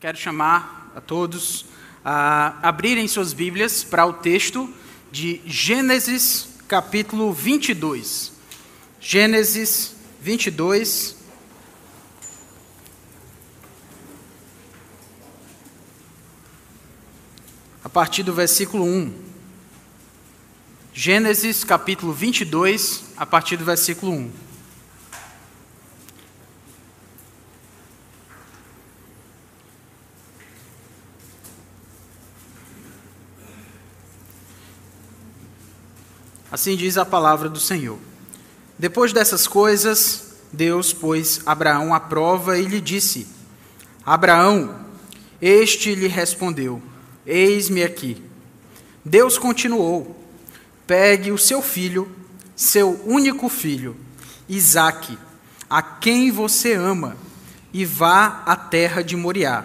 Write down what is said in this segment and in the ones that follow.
Quero chamar a todos a abrirem suas Bíblias para o texto de Gênesis, capítulo 22. Gênesis 22. A partir do versículo 1. Gênesis, capítulo 22, a partir do versículo 1. Assim diz a palavra do Senhor. Depois dessas coisas, Deus pôs Abraão à prova e lhe disse: Abraão, este lhe respondeu: Eis-me aqui. Deus continuou: Pegue o seu filho, seu único filho, Isaque, a quem você ama, e vá à terra de Moriá.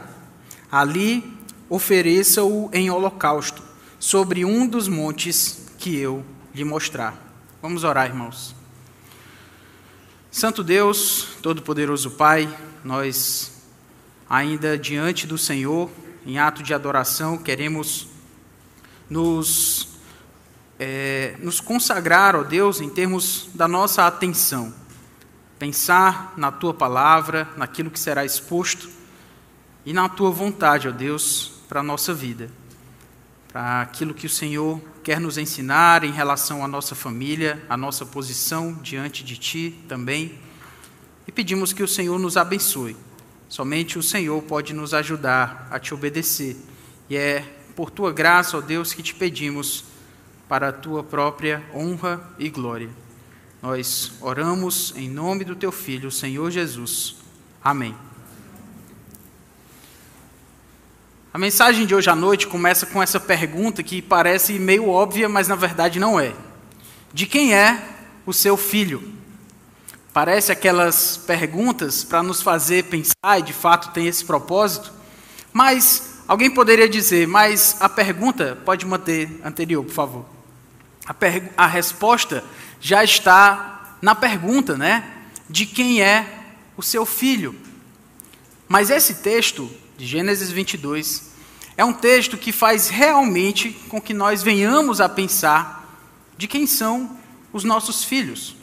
Ali ofereça-o em holocausto, sobre um dos montes que eu lhe mostrar. Vamos orar, irmãos. Santo Deus, Todo-Poderoso Pai, nós, ainda diante do Senhor, em ato de adoração, queremos nos, é, nos consagrar, ó Deus, em termos da nossa atenção. Pensar na tua palavra, naquilo que será exposto e na tua vontade, ó Deus, para a nossa vida. Para aquilo que o Senhor quer nos ensinar em relação à nossa família, à nossa posição diante de Ti também. E pedimos que o Senhor nos abençoe. Somente o Senhor pode nos ajudar a te obedecer. E é por tua graça, ó Deus, que te pedimos para a tua própria honra e glória. Nós oramos em nome do teu Filho, Senhor Jesus. Amém. A mensagem de hoje à noite começa com essa pergunta que parece meio óbvia, mas na verdade não é. De quem é o seu filho? Parece aquelas perguntas para nos fazer pensar, e de fato tem esse propósito, mas alguém poderia dizer, mas a pergunta, pode manter anterior, por favor. A, a resposta já está na pergunta, né? De quem é o seu filho? Mas esse texto de Gênesis 22, é um texto que faz realmente com que nós venhamos a pensar de quem são os nossos filhos,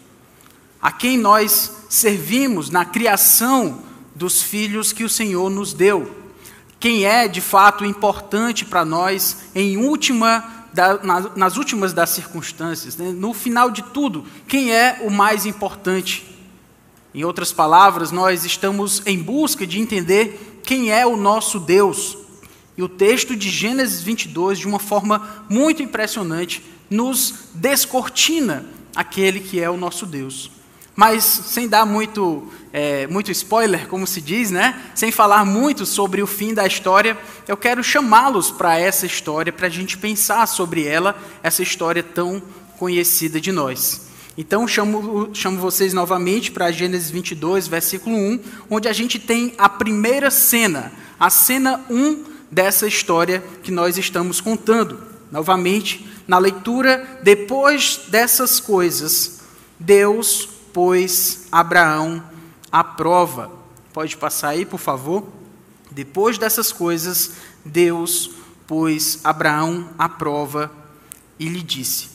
a quem nós servimos na criação dos filhos que o Senhor nos deu, quem é de fato importante para nós em última da, nas últimas das circunstâncias, né? no final de tudo, quem é o mais importante. Em outras palavras, nós estamos em busca de entender quem é o nosso Deus. E o texto de Gênesis 22, de uma forma muito impressionante, nos descortina aquele que é o nosso Deus. Mas sem dar muito, é, muito spoiler, como se diz, né? sem falar muito sobre o fim da história, eu quero chamá-los para essa história, para a gente pensar sobre ela, essa história tão conhecida de nós. Então, chamo, chamo vocês novamente para Gênesis 22, versículo 1, onde a gente tem a primeira cena, a cena 1 dessa história que nós estamos contando. Novamente, na leitura, depois dessas coisas, Deus pôs Abraão à prova. Pode passar aí, por favor? Depois dessas coisas, Deus pôs Abraão à prova e lhe disse: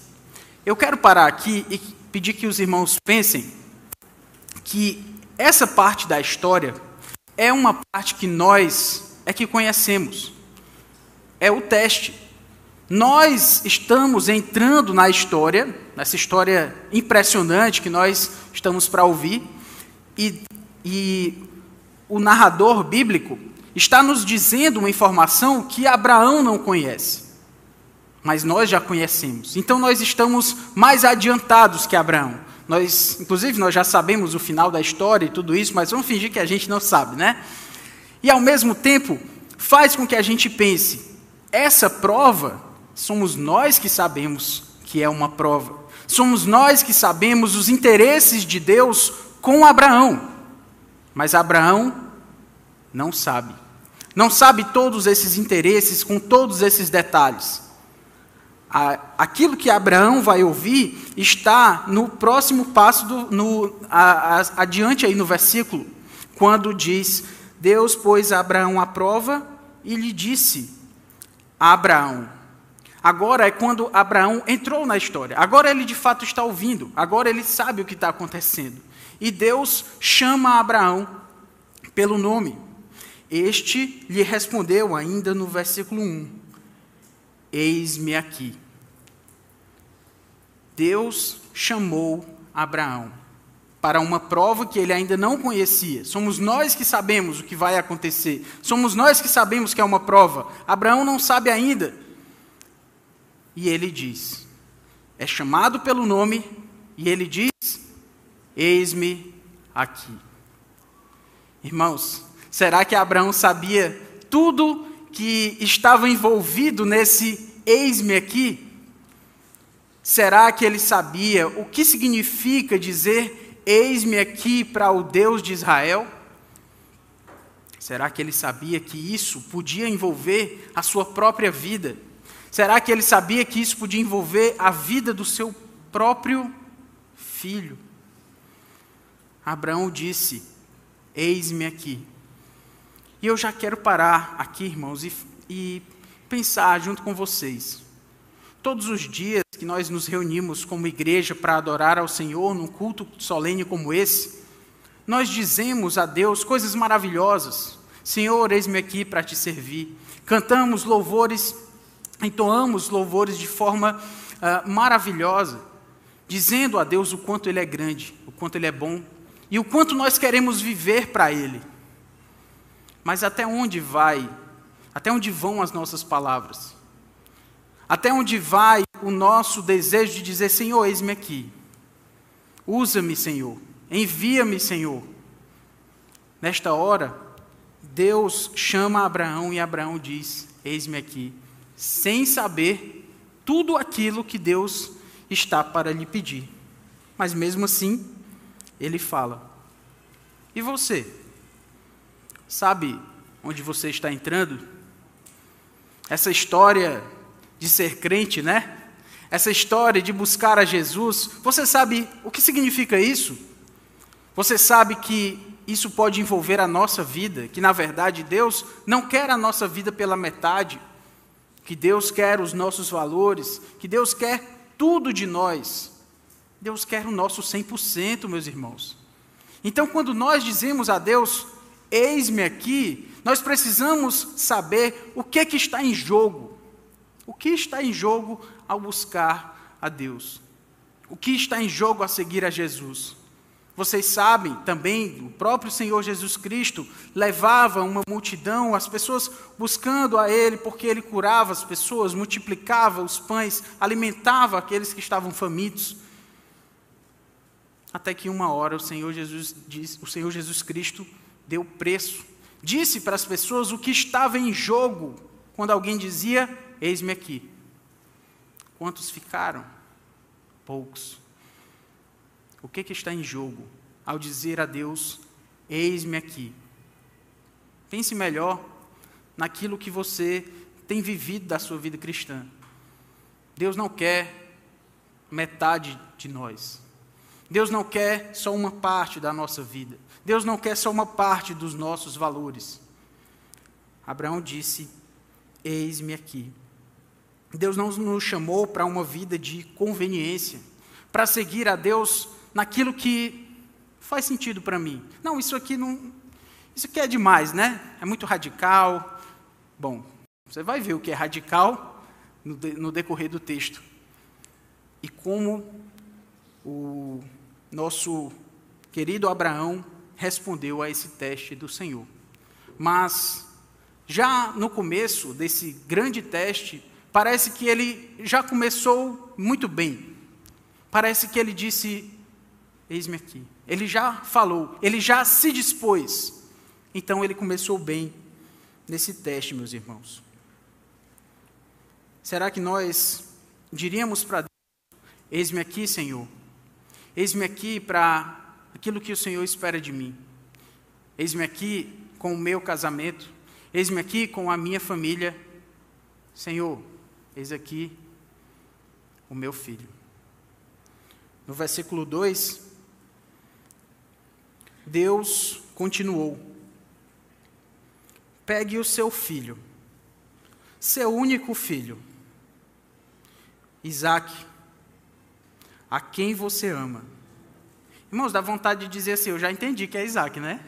Eu quero parar aqui e pedir que os irmãos pensem que essa parte da história é uma parte que nós é que conhecemos. É o teste. Nós estamos entrando na história, nessa história impressionante que nós estamos para ouvir, e, e o narrador bíblico está nos dizendo uma informação que Abraão não conhece mas nós já conhecemos. Então nós estamos mais adiantados que Abraão. Nós, inclusive, nós já sabemos o final da história e tudo isso, mas vamos fingir que a gente não sabe, né? E ao mesmo tempo, faz com que a gente pense: essa prova somos nós que sabemos que é uma prova. Somos nós que sabemos os interesses de Deus com Abraão. Mas Abraão não sabe. Não sabe todos esses interesses com todos esses detalhes aquilo que Abraão vai ouvir está no próximo passo, do, no, a, a, adiante aí no versículo, quando diz: Deus pôs Abraão à prova e lhe disse: Abraão. Agora é quando Abraão entrou na história. Agora ele de fato está ouvindo. Agora ele sabe o que está acontecendo. E Deus chama Abraão pelo nome. Este lhe respondeu ainda no versículo 1: Eis-me aqui. Deus chamou Abraão para uma prova que ele ainda não conhecia. Somos nós que sabemos o que vai acontecer. Somos nós que sabemos que é uma prova. Abraão não sabe ainda. E ele diz: é chamado pelo nome, e ele diz: Eis-me aqui. Irmãos, será que Abraão sabia tudo que estava envolvido nesse eis-me aqui? Será que ele sabia o que significa dizer Eis-me aqui para o Deus de Israel? Será que ele sabia que isso podia envolver a sua própria vida? Será que ele sabia que isso podia envolver a vida do seu próprio filho? Abraão disse: Eis-me aqui. E eu já quero parar aqui, irmãos, e, e pensar junto com vocês. Todos os dias que nós nos reunimos como igreja para adorar ao Senhor num culto solene como esse, nós dizemos a Deus coisas maravilhosas. Senhor, eis-me aqui para te servir. Cantamos louvores, entoamos louvores de forma uh, maravilhosa, dizendo a Deus o quanto Ele é grande, o quanto Ele é bom e o quanto nós queremos viver para Ele. Mas até onde vai, até onde vão as nossas palavras? Até onde vai o nosso desejo de dizer: Senhor, eis-me aqui. Usa-me, Senhor. Envia-me, Senhor. Nesta hora, Deus chama Abraão e Abraão diz: Eis-me aqui, sem saber tudo aquilo que Deus está para lhe pedir. Mas mesmo assim, ele fala: E você? Sabe onde você está entrando? Essa história de ser crente, né? Essa história de buscar a Jesus, você sabe o que significa isso? Você sabe que isso pode envolver a nossa vida, que na verdade Deus não quer a nossa vida pela metade, que Deus quer os nossos valores, que Deus quer tudo de nós. Deus quer o nosso 100%, meus irmãos. Então, quando nós dizemos a Deus, eis-me aqui, nós precisamos saber o que, que está em jogo. O que está em jogo ao buscar a Deus? O que está em jogo a seguir a Jesus? Vocês sabem também, o próprio Senhor Jesus Cristo levava uma multidão, as pessoas buscando a Ele, porque Ele curava as pessoas, multiplicava os pães, alimentava aqueles que estavam famintos. Até que uma hora o Senhor Jesus, o Senhor Jesus Cristo deu preço, disse para as pessoas o que estava em jogo quando alguém dizia: Eis-me aqui. Quantos ficaram? Poucos. O que, que está em jogo ao dizer a Deus: Eis-me aqui? Pense melhor naquilo que você tem vivido da sua vida cristã. Deus não quer metade de nós. Deus não quer só uma parte da nossa vida. Deus não quer só uma parte dos nossos valores. Abraão disse: Eis-me aqui. Deus não nos chamou para uma vida de conveniência, para seguir a Deus naquilo que faz sentido para mim. Não, isso aqui não. Isso aqui é demais, né? É muito radical. Bom, você vai ver o que é radical no, de, no decorrer do texto. E como o nosso querido Abraão respondeu a esse teste do Senhor. Mas, já no começo desse grande teste, parece que ele já começou muito bem. Parece que ele disse: Eis-me aqui. Ele já falou, ele já se dispôs. Então ele começou bem nesse teste, meus irmãos. Será que nós diríamos para Deus: Eis-me aqui, Senhor. Eis-me aqui para aquilo que o Senhor espera de mim. Eis-me aqui com o meu casamento. Eis-me aqui com a minha família. Senhor, Eis aqui o meu filho. No versículo 2, Deus continuou: Pegue o seu filho, seu único filho, Isaac, a quem você ama. Irmãos, dá vontade de dizer assim: Eu já entendi que é Isaac, né?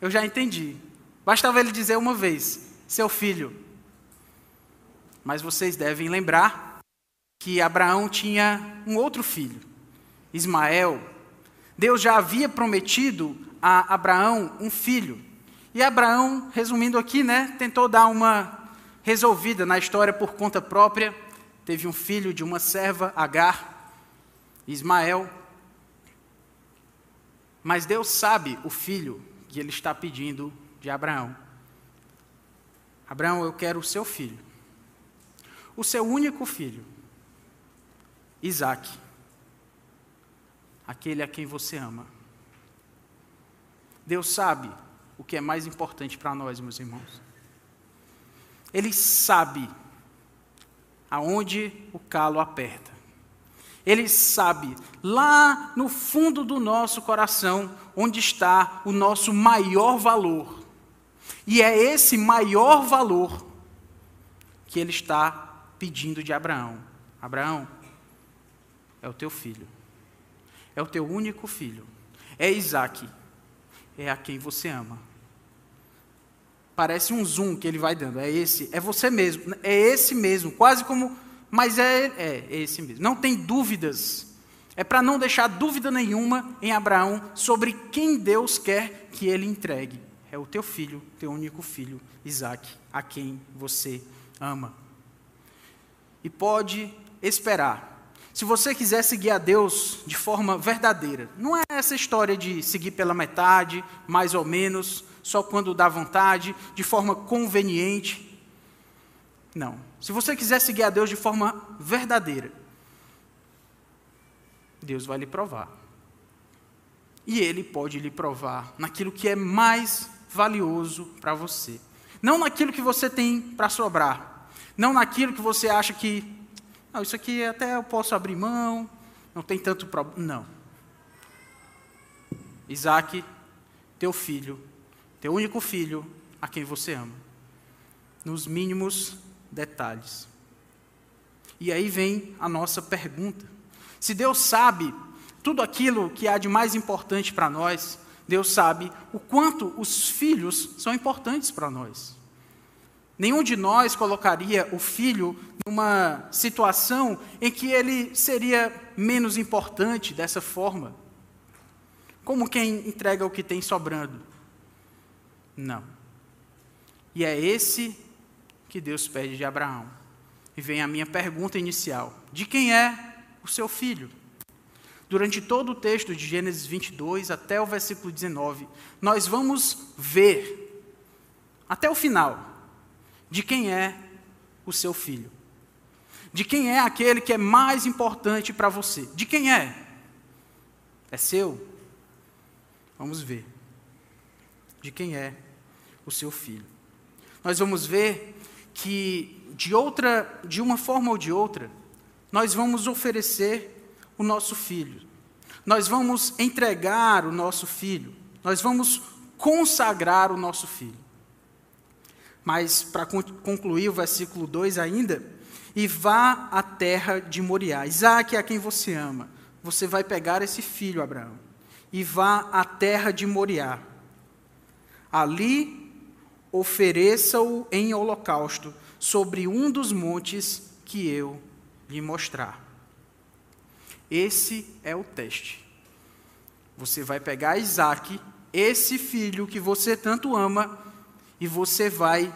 Eu já entendi. Bastava ele dizer uma vez: Seu filho. Mas vocês devem lembrar que Abraão tinha um outro filho, Ismael. Deus já havia prometido a Abraão um filho. E Abraão, resumindo aqui, né, tentou dar uma resolvida na história por conta própria. Teve um filho de uma serva, Agar, Ismael. Mas Deus sabe o filho que ele está pedindo de Abraão. Abraão, eu quero o seu filho o seu único filho, Isaac, aquele a quem você ama. Deus sabe o que é mais importante para nós, meus irmãos. Ele sabe aonde o calo aperta. Ele sabe lá no fundo do nosso coração onde está o nosso maior valor. E é esse maior valor que ele está pedindo de Abraão: Abraão, é o teu filho, é o teu único filho, é Isaac, é a quem você ama. Parece um zoom que ele vai dando, é esse, é você mesmo, é esse mesmo, quase como, mas é, é, é esse mesmo. Não tem dúvidas, é para não deixar dúvida nenhuma em Abraão sobre quem Deus quer que ele entregue. É o teu filho, teu único filho, Isaac, a quem você ama e pode esperar. Se você quiser seguir a Deus de forma verdadeira, não é essa história de seguir pela metade, mais ou menos, só quando dá vontade, de forma conveniente. Não. Se você quiser seguir a Deus de forma verdadeira, Deus vai lhe provar. E Ele pode lhe provar naquilo que é mais valioso para você. Não naquilo que você tem para sobrar, não naquilo que você acha que, isso aqui até eu posso abrir mão, não tem tanto problema. Não. Isaac, teu filho, teu único filho, a quem você ama. Nos mínimos detalhes. E aí vem a nossa pergunta. Se Deus sabe tudo aquilo que há de mais importante para nós, Deus sabe o quanto os filhos são importantes para nós. Nenhum de nós colocaria o filho numa situação em que ele seria menos importante dessa forma. Como quem entrega o que tem sobrando. Não. E é esse que Deus pede de Abraão. E vem a minha pergunta inicial: de quem é o seu filho? Durante todo o texto de Gênesis 22 até o versículo 19, nós vamos ver, até o final, de quem é o seu filho. De quem é aquele que é mais importante para você. De quem é? É seu? Vamos ver. De quem é o seu filho. Nós vamos ver que de outra, de uma forma ou de outra, nós vamos oferecer o nosso filho. Nós vamos entregar o nosso filho. Nós vamos consagrar o nosso filho. Mas, para concluir o versículo 2 ainda, e vá à terra de Moriá. Isaac é a quem você ama. Você vai pegar esse filho, Abraão, e vá à terra de Moriá. Ali ofereça-o em holocausto sobre um dos montes que eu lhe mostrar. Esse é o teste. Você vai pegar Isaac, esse filho que você tanto ama, e você vai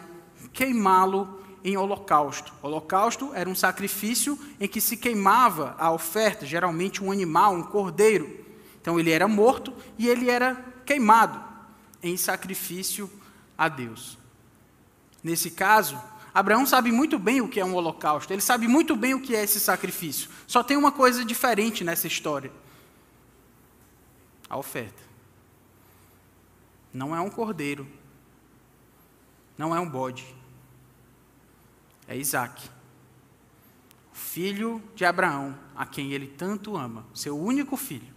queimá-lo em holocausto. Holocausto era um sacrifício em que se queimava a oferta, geralmente um animal, um cordeiro. Então ele era morto e ele era queimado em sacrifício a Deus. Nesse caso, Abraão sabe muito bem o que é um holocausto, ele sabe muito bem o que é esse sacrifício. Só tem uma coisa diferente nessa história: a oferta. Não é um cordeiro, não é um bode, é Isaac, filho de Abraão, a quem ele tanto ama, seu único filho.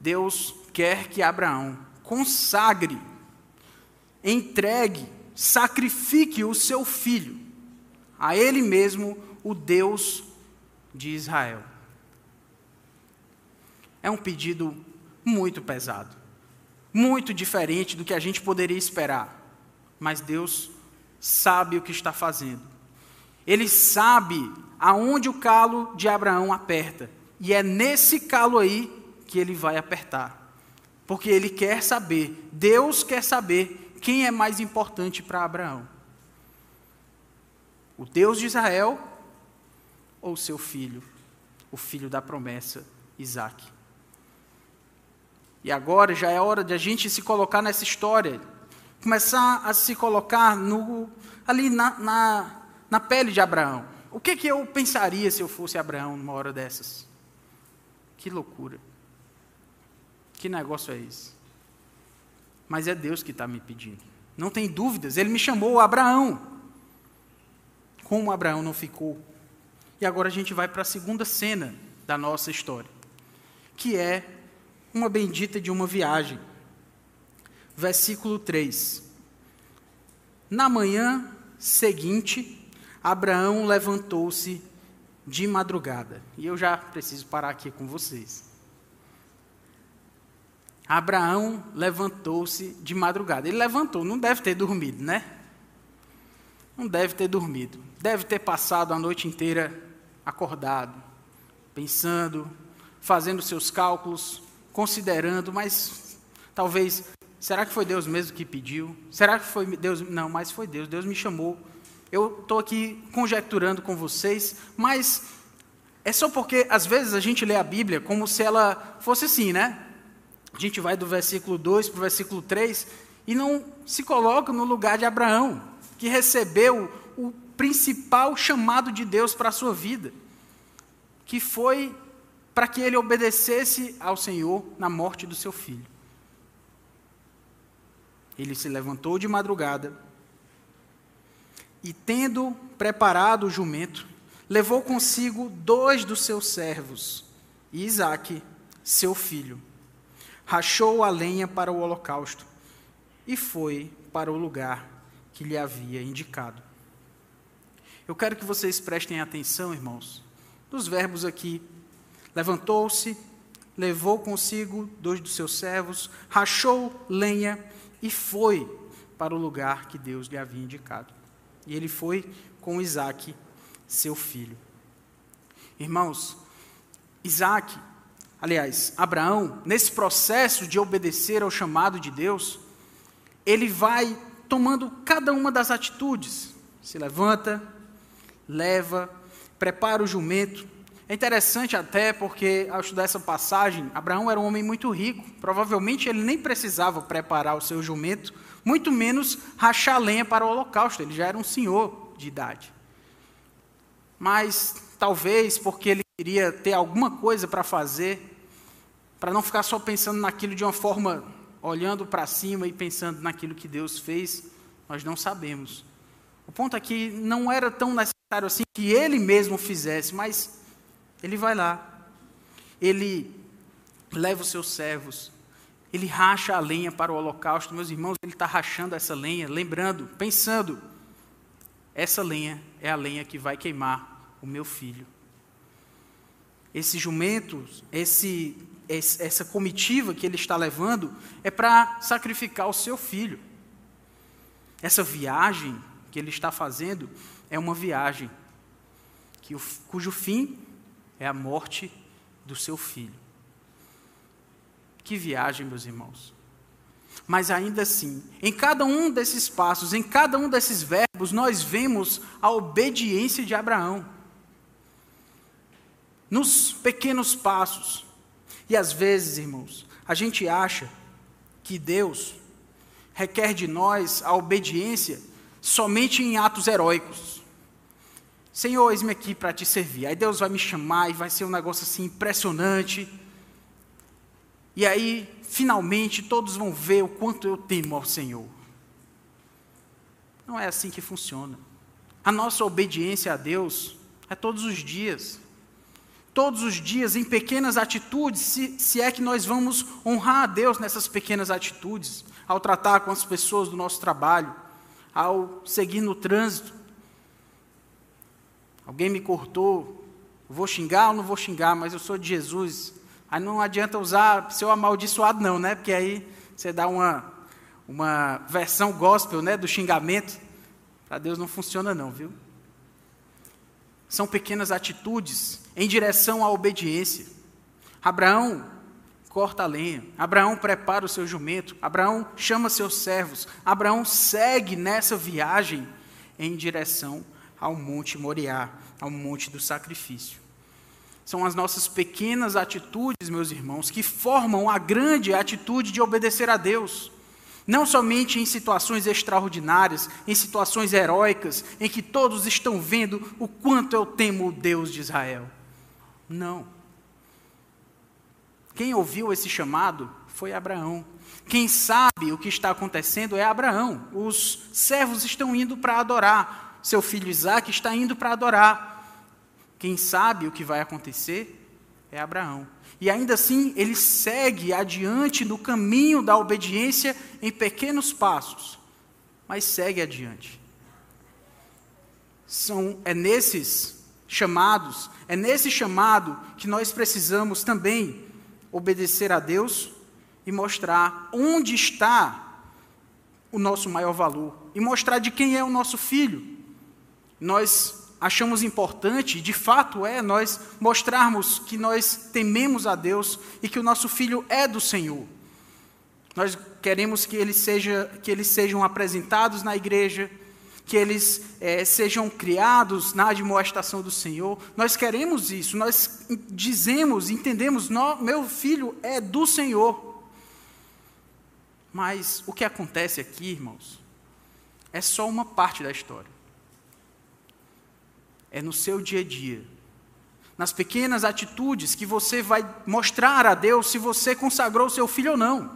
Deus quer que Abraão consagre entregue, sacrifique o seu filho, a ele mesmo, o Deus de Israel. É um pedido muito pesado, muito diferente do que a gente poderia esperar, mas Deus sabe o que está fazendo. Ele sabe aonde o calo de Abraão aperta, e é nesse calo aí que ele vai apertar. Porque ele quer saber, Deus quer saber quem é mais importante para Abraão: o Deus de Israel ou seu filho, o filho da promessa, Isaac. E agora já é hora de a gente se colocar nessa história, começar a se colocar no, ali na, na, na pele de Abraão. O que, que eu pensaria se eu fosse Abraão numa hora dessas? Que loucura. Que negócio é esse? Mas é Deus que está me pedindo. Não tem dúvidas, ele me chamou Abraão. Como Abraão não ficou? E agora a gente vai para a segunda cena da nossa história, que é uma bendita de uma viagem. Versículo 3. Na manhã seguinte, Abraão levantou-se de madrugada. E eu já preciso parar aqui com vocês. Abraão levantou-se de madrugada. Ele levantou, não deve ter dormido, né? Não deve ter dormido. Deve ter passado a noite inteira acordado, pensando, fazendo seus cálculos, considerando, mas talvez, será que foi Deus mesmo que pediu? Será que foi Deus? Não, mas foi Deus, Deus me chamou. Eu estou aqui conjecturando com vocês, mas é só porque às vezes a gente lê a Bíblia como se ela fosse assim, né? A gente vai do versículo 2 para o versículo 3 e não se coloca no lugar de Abraão, que recebeu o principal chamado de Deus para a sua vida, que foi para que ele obedecesse ao Senhor na morte do seu filho. Ele se levantou de madrugada e, tendo preparado o jumento, levou consigo dois dos seus servos Isaque, seu filho rachou a lenha para o holocausto e foi para o lugar que lhe havia indicado. Eu quero que vocês prestem atenção, irmãos, nos verbos aqui. Levantou-se, levou consigo dois dos seus servos, rachou lenha e foi para o lugar que Deus lhe havia indicado. E ele foi com Isaac, seu filho. Irmãos, Isaac aliás, Abraão, nesse processo de obedecer ao chamado de Deus, ele vai tomando cada uma das atitudes. Se levanta, leva, prepara o jumento. É interessante até porque, ao estudar essa passagem, Abraão era um homem muito rico. Provavelmente ele nem precisava preparar o seu jumento, muito menos rachar lenha para o holocausto. Ele já era um senhor de idade. Mas, talvez porque ele queria ter alguma coisa para fazer, para não ficar só pensando naquilo de uma forma, olhando para cima e pensando naquilo que Deus fez, nós não sabemos. O ponto aqui não era tão necessário assim que ele mesmo fizesse, mas ele vai lá, ele leva os seus servos, ele racha a lenha para o holocausto. Meus irmãos, ele está rachando essa lenha, lembrando, pensando: essa lenha é a lenha que vai queimar o meu filho esse jumento, esse, essa comitiva que ele está levando, é para sacrificar o seu filho. Essa viagem que ele está fazendo é uma viagem que, cujo fim é a morte do seu filho. Que viagem, meus irmãos. Mas ainda assim, em cada um desses passos, em cada um desses verbos, nós vemos a obediência de Abraão nos pequenos passos. E às vezes, irmãos, a gente acha que Deus requer de nós a obediência somente em atos heróicos. Senhor, eis-me aqui para te servir. Aí Deus vai me chamar e vai ser um negócio assim impressionante. E aí, finalmente, todos vão ver o quanto eu temo ao Senhor. Não é assim que funciona. A nossa obediência a Deus é todos os dias todos os dias em pequenas atitudes, se, se é que nós vamos honrar a Deus nessas pequenas atitudes. ao tratar com as pessoas do nosso trabalho, ao seguir no trânsito. Alguém me cortou, vou xingar ou não vou xingar, mas eu sou de Jesus. Aí não adianta usar seu amaldiçoado, não, né? Porque aí você dá uma, uma versão gospel né, do xingamento. Para Deus não funciona, não, viu? São pequenas atitudes em direção à obediência. Abraão corta a lenha, Abraão prepara o seu jumento, Abraão chama seus servos, Abraão segue nessa viagem em direção ao Monte Moriá, ao Monte do Sacrifício. São as nossas pequenas atitudes, meus irmãos, que formam a grande atitude de obedecer a Deus. Não somente em situações extraordinárias, em situações heróicas, em que todos estão vendo o quanto eu temo o Deus de Israel. Não. Quem ouviu esse chamado foi Abraão. Quem sabe o que está acontecendo é Abraão. Os servos estão indo para adorar. Seu filho Isaac está indo para adorar. Quem sabe o que vai acontecer é Abraão. E ainda assim, ele segue adiante no caminho da obediência em pequenos passos, mas segue adiante. São, é nesses chamados, é nesse chamado que nós precisamos também obedecer a Deus e mostrar onde está o nosso maior valor e mostrar de quem é o nosso filho. Nós achamos importante, de fato é, nós mostrarmos que nós tememos a Deus e que o nosso filho é do Senhor. Nós queremos que eles, seja, que eles sejam apresentados na igreja, que eles é, sejam criados na admoestação do Senhor. Nós queremos isso, nós dizemos, entendemos, meu filho é do Senhor. Mas o que acontece aqui, irmãos, é só uma parte da história é no seu dia a dia, nas pequenas atitudes que você vai mostrar a Deus se você consagrou seu filho ou não,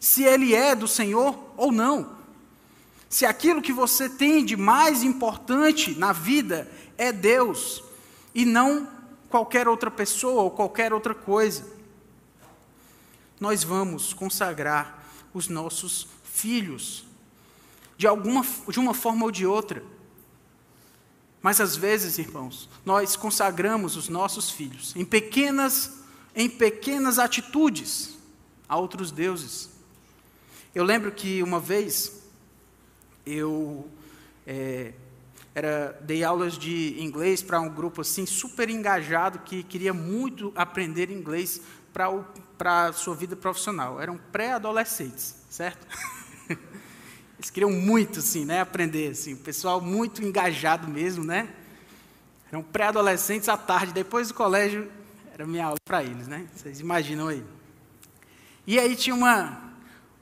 se ele é do Senhor ou não, se aquilo que você tem de mais importante na vida é Deus e não qualquer outra pessoa ou qualquer outra coisa. Nós vamos consagrar os nossos filhos de alguma de uma forma ou de outra. Mas às vezes, irmãos, nós consagramos os nossos filhos em pequenas, em pequenas atitudes a outros deuses. Eu lembro que uma vez eu é, era, dei aulas de inglês para um grupo assim super engajado que queria muito aprender inglês para a sua vida profissional. Eram pré-adolescentes, certo? Eles queriam muito, assim, né, aprender, assim, o pessoal muito engajado mesmo, né? Eram pré-adolescentes à tarde, depois do colégio, era minha aula para eles, né? Vocês imaginam aí. E aí tinha uma,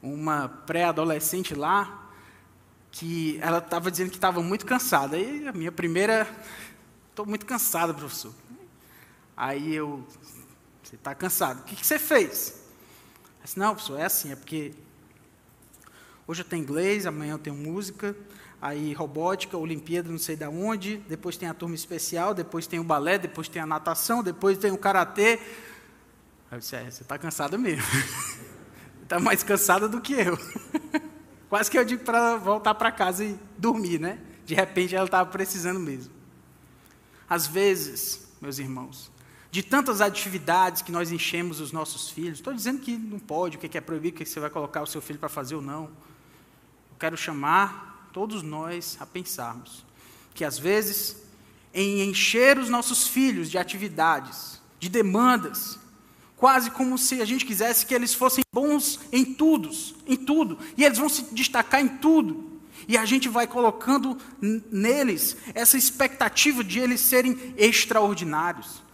uma pré-adolescente lá, que ela estava dizendo que estava muito cansada. Aí a minha primeira, estou muito cansada, professor. Aí eu, você está cansado, o que, que você fez? Eu disse, não, professor, é assim, é porque Hoje eu tenho inglês, amanhã eu tenho música, aí robótica, Olimpíada, não sei de onde, depois tem a turma especial, depois tem o balé, depois tem a natação, depois tem o karatê. Aí eu disse, é, você está cansada mesmo. Está mais cansada do que eu. Quase que eu digo para voltar para casa e dormir, né? De repente ela estava precisando mesmo. Às vezes, meus irmãos, de tantas atividades que nós enchemos os nossos filhos, estou dizendo que não pode, o que é proibido, o que você vai colocar o seu filho para fazer ou não. Eu quero chamar todos nós a pensarmos que, às vezes, em encher os nossos filhos de atividades, de demandas, quase como se a gente quisesse que eles fossem bons em tudo, em tudo, e eles vão se destacar em tudo. E a gente vai colocando neles essa expectativa de eles serem extraordinários.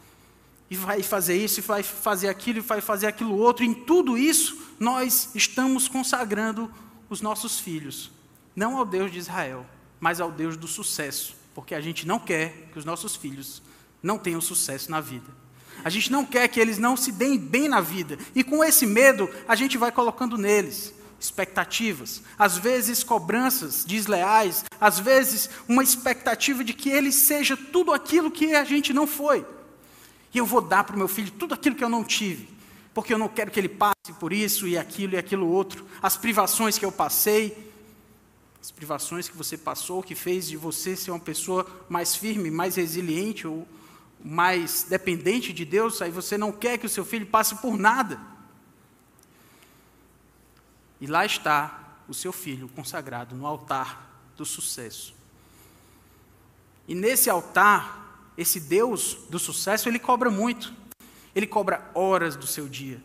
E vai fazer isso, e vai fazer aquilo, e vai fazer aquilo outro. E em tudo isso, nós estamos consagrando os nossos filhos, não ao Deus de Israel, mas ao Deus do sucesso, porque a gente não quer que os nossos filhos não tenham sucesso na vida. A gente não quer que eles não se deem bem na vida. E com esse medo, a gente vai colocando neles expectativas, às vezes cobranças desleais, às vezes uma expectativa de que ele seja tudo aquilo que a gente não foi. E eu vou dar para o meu filho tudo aquilo que eu não tive. Porque eu não quero que ele passe por isso e aquilo e aquilo outro, as privações que eu passei, as privações que você passou, que fez de você ser uma pessoa mais firme, mais resiliente ou mais dependente de Deus, aí você não quer que o seu filho passe por nada. E lá está o seu filho consagrado no altar do sucesso. E nesse altar, esse Deus do sucesso, ele cobra muito. Ele cobra horas do seu dia,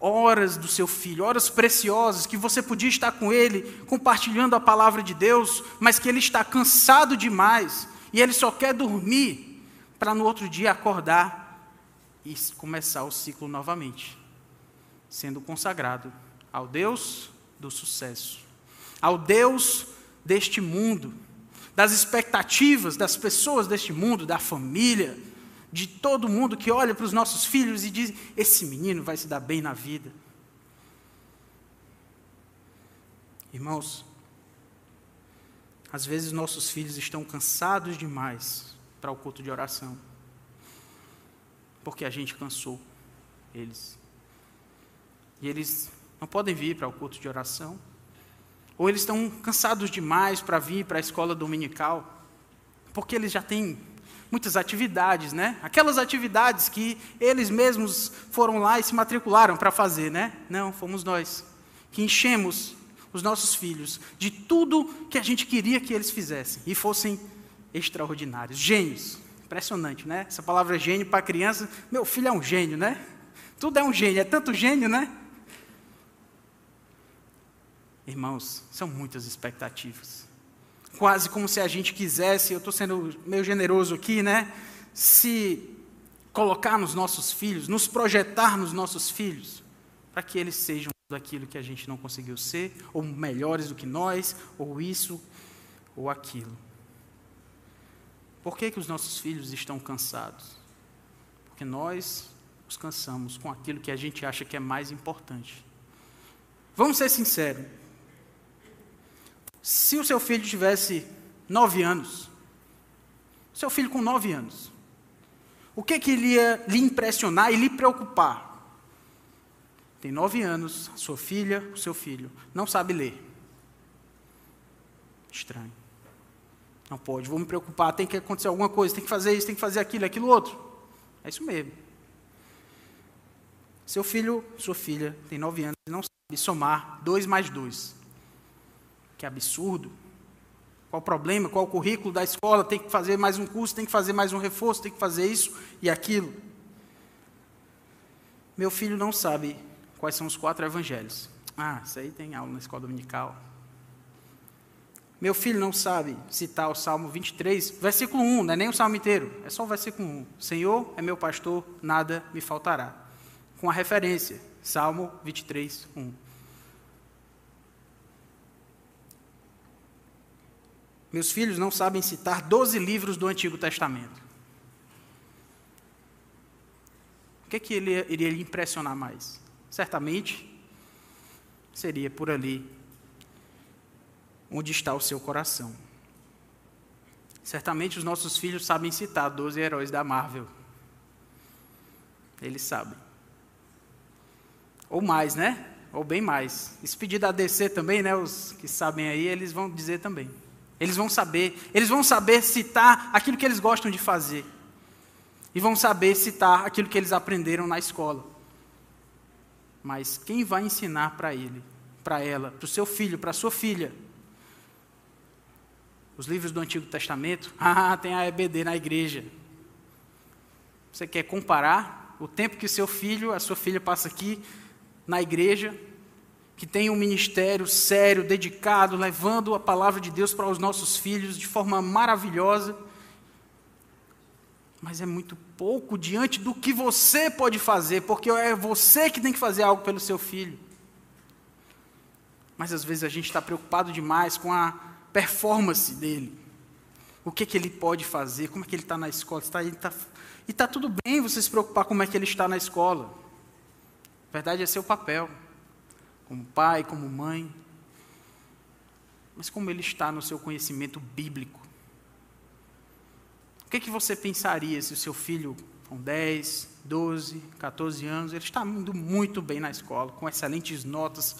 horas do seu filho, horas preciosas que você podia estar com ele, compartilhando a palavra de Deus, mas que ele está cansado demais e ele só quer dormir para no outro dia acordar e começar o ciclo novamente, sendo consagrado ao Deus do sucesso, ao Deus deste mundo, das expectativas das pessoas deste mundo, da família, de todo mundo que olha para os nossos filhos e diz: esse menino vai se dar bem na vida. Irmãos, às vezes nossos filhos estão cansados demais para o culto de oração, porque a gente cansou eles. E eles não podem vir para o culto de oração, ou eles estão cansados demais para vir para a escola dominical, porque eles já têm muitas atividades, né? Aquelas atividades que eles mesmos foram lá e se matricularam para fazer, né? Não, fomos nós que enchemos os nossos filhos de tudo que a gente queria que eles fizessem e fossem extraordinários, gênios. Impressionante, né? Essa palavra gênio para criança, meu filho é um gênio, né? Tudo é um gênio, é tanto gênio, né? Irmãos, são muitas expectativas quase como se a gente quisesse, eu estou sendo meio generoso aqui, né? Se colocar nos nossos filhos, nos projetar nos nossos filhos, para que eles sejam tudo aquilo que a gente não conseguiu ser, ou melhores do que nós, ou isso, ou aquilo. Por que, que os nossos filhos estão cansados? Porque nós os cansamos com aquilo que a gente acha que é mais importante. Vamos ser sinceros. Se o seu filho tivesse nove anos, seu filho com nove anos, o que, que ele ia lhe impressionar e lhe preocupar? Tem nove anos, sua filha, o seu filho, não sabe ler. Estranho. Não pode, vou me preocupar, tem que acontecer alguma coisa, tem que fazer isso, tem que fazer aquilo, aquilo outro. É isso mesmo. Seu filho, sua filha, tem nove anos e não sabe somar dois mais dois. Que absurdo. Qual o problema? Qual o currículo da escola? Tem que fazer mais um curso, tem que fazer mais um reforço, tem que fazer isso e aquilo. Meu filho não sabe quais são os quatro evangelhos. Ah, isso aí tem aula na escola dominical. Meu filho não sabe citar o Salmo 23, versículo 1, não é nem o salmo inteiro, é só o versículo 1. Senhor é meu pastor, nada me faltará. Com a referência, Salmo 23, 1. Meus filhos não sabem citar 12 livros do Antigo Testamento. O que, é que ele iria lhe impressionar mais? Certamente seria por ali onde está o seu coração. Certamente os nossos filhos sabem citar 12 heróis da Marvel. Eles sabem. Ou mais, né? Ou bem mais. Esse pedido da DC também, né? Os que sabem aí, eles vão dizer também. Eles vão saber, eles vão saber citar aquilo que eles gostam de fazer. E vão saber citar aquilo que eles aprenderam na escola. Mas quem vai ensinar para ele, para ela, para o seu filho, para a sua filha? Os livros do Antigo Testamento? Ah, tem a EBD na igreja. Você quer comparar o tempo que o seu filho, a sua filha passa aqui na igreja que tem um ministério sério, dedicado, levando a palavra de Deus para os nossos filhos de forma maravilhosa. Mas é muito pouco diante do que você pode fazer, porque é você que tem que fazer algo pelo seu filho. Mas às vezes a gente está preocupado demais com a performance dele. O que, que ele pode fazer, como é que ele está na escola. Está, está, e está tudo bem você se preocupar como é que ele está na escola. A verdade é seu papel como pai, como mãe, mas como ele está no seu conhecimento bíblico. O que, é que você pensaria se o seu filho com 10, 12, 14 anos, ele está indo muito bem na escola, com excelentes notas,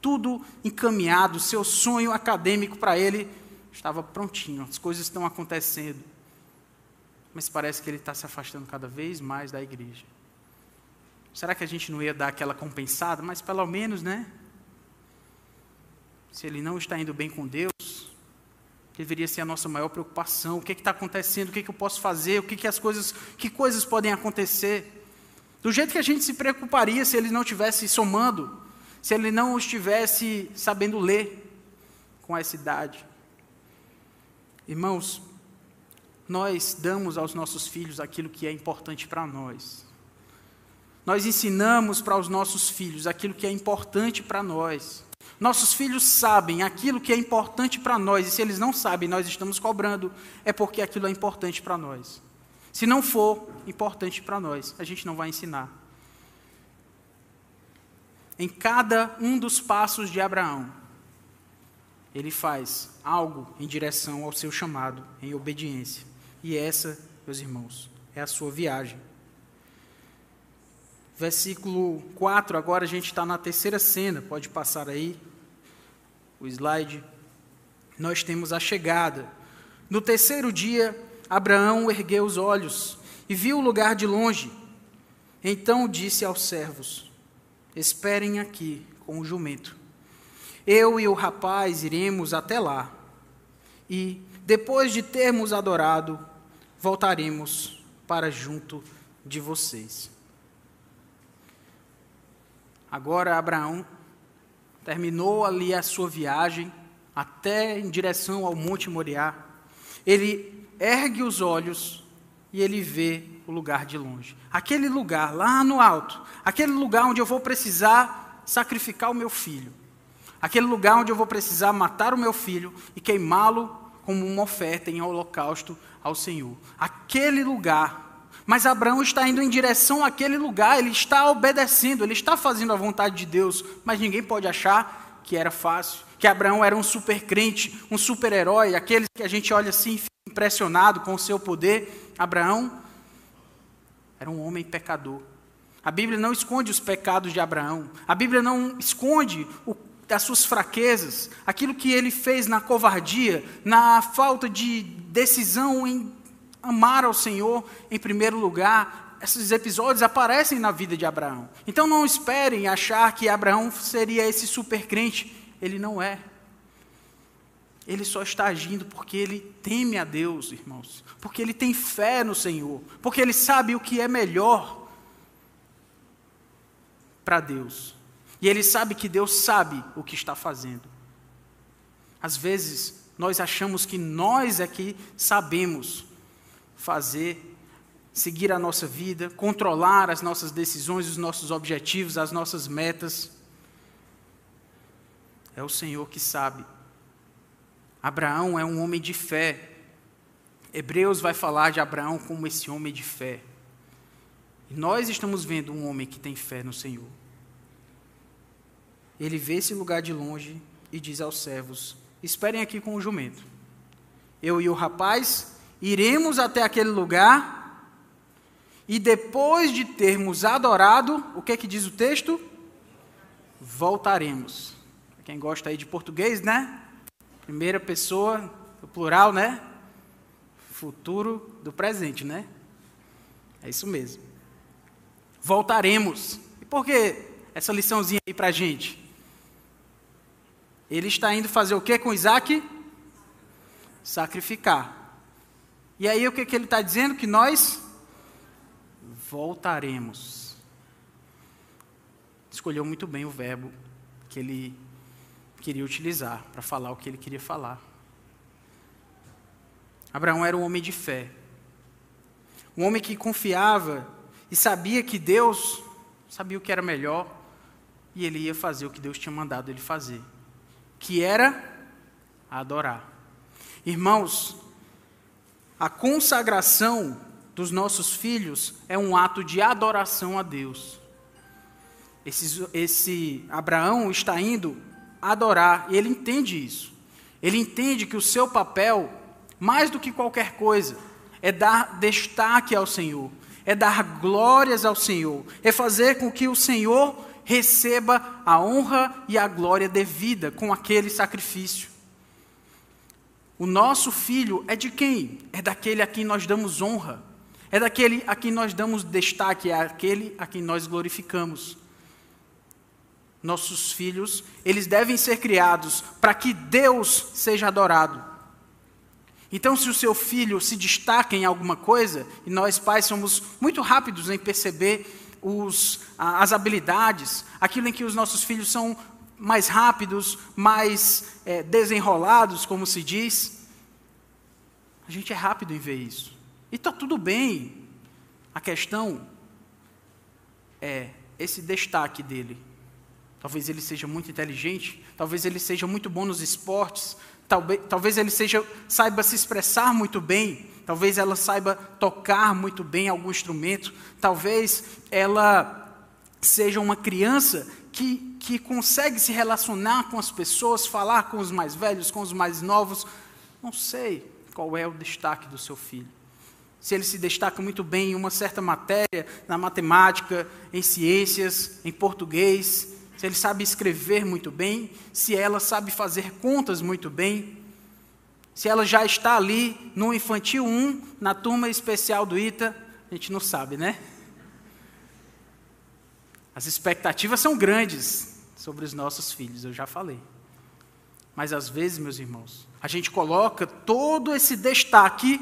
tudo encaminhado, seu sonho acadêmico para ele estava prontinho, as coisas estão acontecendo. Mas parece que ele está se afastando cada vez mais da igreja. Será que a gente não ia dar aquela compensada? Mas pelo menos, né? Se ele não está indo bem com Deus, deveria ser a nossa maior preocupação. O que é está acontecendo? O que, é que eu posso fazer? O que, que as coisas, que coisas podem acontecer? Do jeito que a gente se preocuparia se ele não estivesse somando, se ele não estivesse sabendo ler com essa idade. Irmãos, nós damos aos nossos filhos aquilo que é importante para nós. Nós ensinamos para os nossos filhos aquilo que é importante para nós. Nossos filhos sabem aquilo que é importante para nós, e se eles não sabem, nós estamos cobrando, é porque aquilo é importante para nós. Se não for importante para nós, a gente não vai ensinar. Em cada um dos passos de Abraão, ele faz algo em direção ao seu chamado, em obediência. E essa, meus irmãos, é a sua viagem. Versículo 4, agora a gente está na terceira cena, pode passar aí o slide. Nós temos a chegada. No terceiro dia, Abraão ergueu os olhos e viu o lugar de longe. Então disse aos servos: Esperem aqui com o jumento. Eu e o rapaz iremos até lá. E, depois de termos adorado, voltaremos para junto de vocês. Agora Abraão terminou ali a sua viagem até em direção ao Monte Moriá. Ele ergue os olhos e ele vê o lugar de longe. Aquele lugar lá no alto, aquele lugar onde eu vou precisar sacrificar o meu filho. Aquele lugar onde eu vou precisar matar o meu filho e queimá-lo como uma oferta em holocausto ao Senhor. Aquele lugar mas Abraão está indo em direção àquele lugar, ele está obedecendo, ele está fazendo a vontade de Deus, mas ninguém pode achar que era fácil, que Abraão era um super crente, um super herói, aquele que a gente olha assim impressionado com o seu poder. Abraão era um homem pecador. A Bíblia não esconde os pecados de Abraão, a Bíblia não esconde o as suas fraquezas, aquilo que ele fez na covardia, na falta de decisão em amar ao Senhor em primeiro lugar, esses episódios aparecem na vida de Abraão. Então não esperem achar que Abraão seria esse super crente. Ele não é. Ele só está agindo porque ele teme a Deus, irmãos. Porque ele tem fé no Senhor. Porque ele sabe o que é melhor para Deus. E ele sabe que Deus sabe o que está fazendo. Às vezes, nós achamos que nós é que sabemos fazer, seguir a nossa vida, controlar as nossas decisões, os nossos objetivos, as nossas metas. É o Senhor que sabe. Abraão é um homem de fé. Hebreus vai falar de Abraão como esse homem de fé. E nós estamos vendo um homem que tem fé no Senhor. Ele vê esse lugar de longe e diz aos servos: Esperem aqui com o jumento. Eu e o rapaz iremos até aquele lugar e depois de termos adorado, o que é que diz o texto? Voltaremos. Quem gosta aí de português, né? Primeira pessoa, o plural, né? Futuro do presente, né? É isso mesmo. Voltaremos. E por que essa liçãozinha aí para a gente? Ele está indo fazer o que com Isaac? Sacrificar. E aí o que, que ele está dizendo? Que nós voltaremos. Escolheu muito bem o verbo que ele queria utilizar para falar o que ele queria falar. Abraão era um homem de fé. Um homem que confiava e sabia que Deus sabia o que era melhor e ele ia fazer o que Deus tinha mandado ele fazer, que era adorar. Irmãos, a consagração dos nossos filhos é um ato de adoração a Deus. Esse, esse Abraão está indo adorar, e ele entende isso. Ele entende que o seu papel, mais do que qualquer coisa, é dar destaque ao Senhor, é dar glórias ao Senhor, é fazer com que o Senhor receba a honra e a glória devida com aquele sacrifício. O nosso filho é de quem? É daquele a quem nós damos honra, é daquele a quem nós damos destaque, é aquele a quem nós glorificamos. Nossos filhos, eles devem ser criados para que Deus seja adorado. Então, se o seu filho se destaca em alguma coisa, e nós pais somos muito rápidos em perceber os, as habilidades, aquilo em que os nossos filhos são mais rápidos, mais é, desenrolados, como se diz, a gente é rápido em ver isso. E está tudo bem. A questão é esse destaque dele. Talvez ele seja muito inteligente, talvez ele seja muito bom nos esportes, Talvez, talvez ele seja, saiba se expressar muito bem, talvez ela saiba tocar muito bem algum instrumento, talvez ela seja uma criança que, que consegue se relacionar com as pessoas, falar com os mais velhos, com os mais novos. Não sei qual é o destaque do seu filho. Se ele se destaca muito bem em uma certa matéria, na matemática, em ciências, em português, se ele sabe escrever muito bem, se ela sabe fazer contas muito bem, se ela já está ali no infantil 1, na turma especial do ITA, a gente não sabe, né? As expectativas são grandes sobre os nossos filhos, eu já falei. Mas às vezes, meus irmãos, a gente coloca todo esse destaque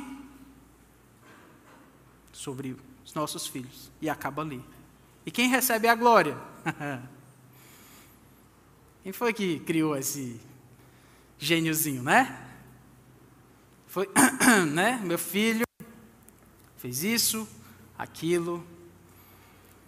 sobre os nossos filhos e acaba ali. E quem recebe a glória? Quem foi que criou esse gêniozinho, né? Foi, né? Meu filho fez isso, aquilo.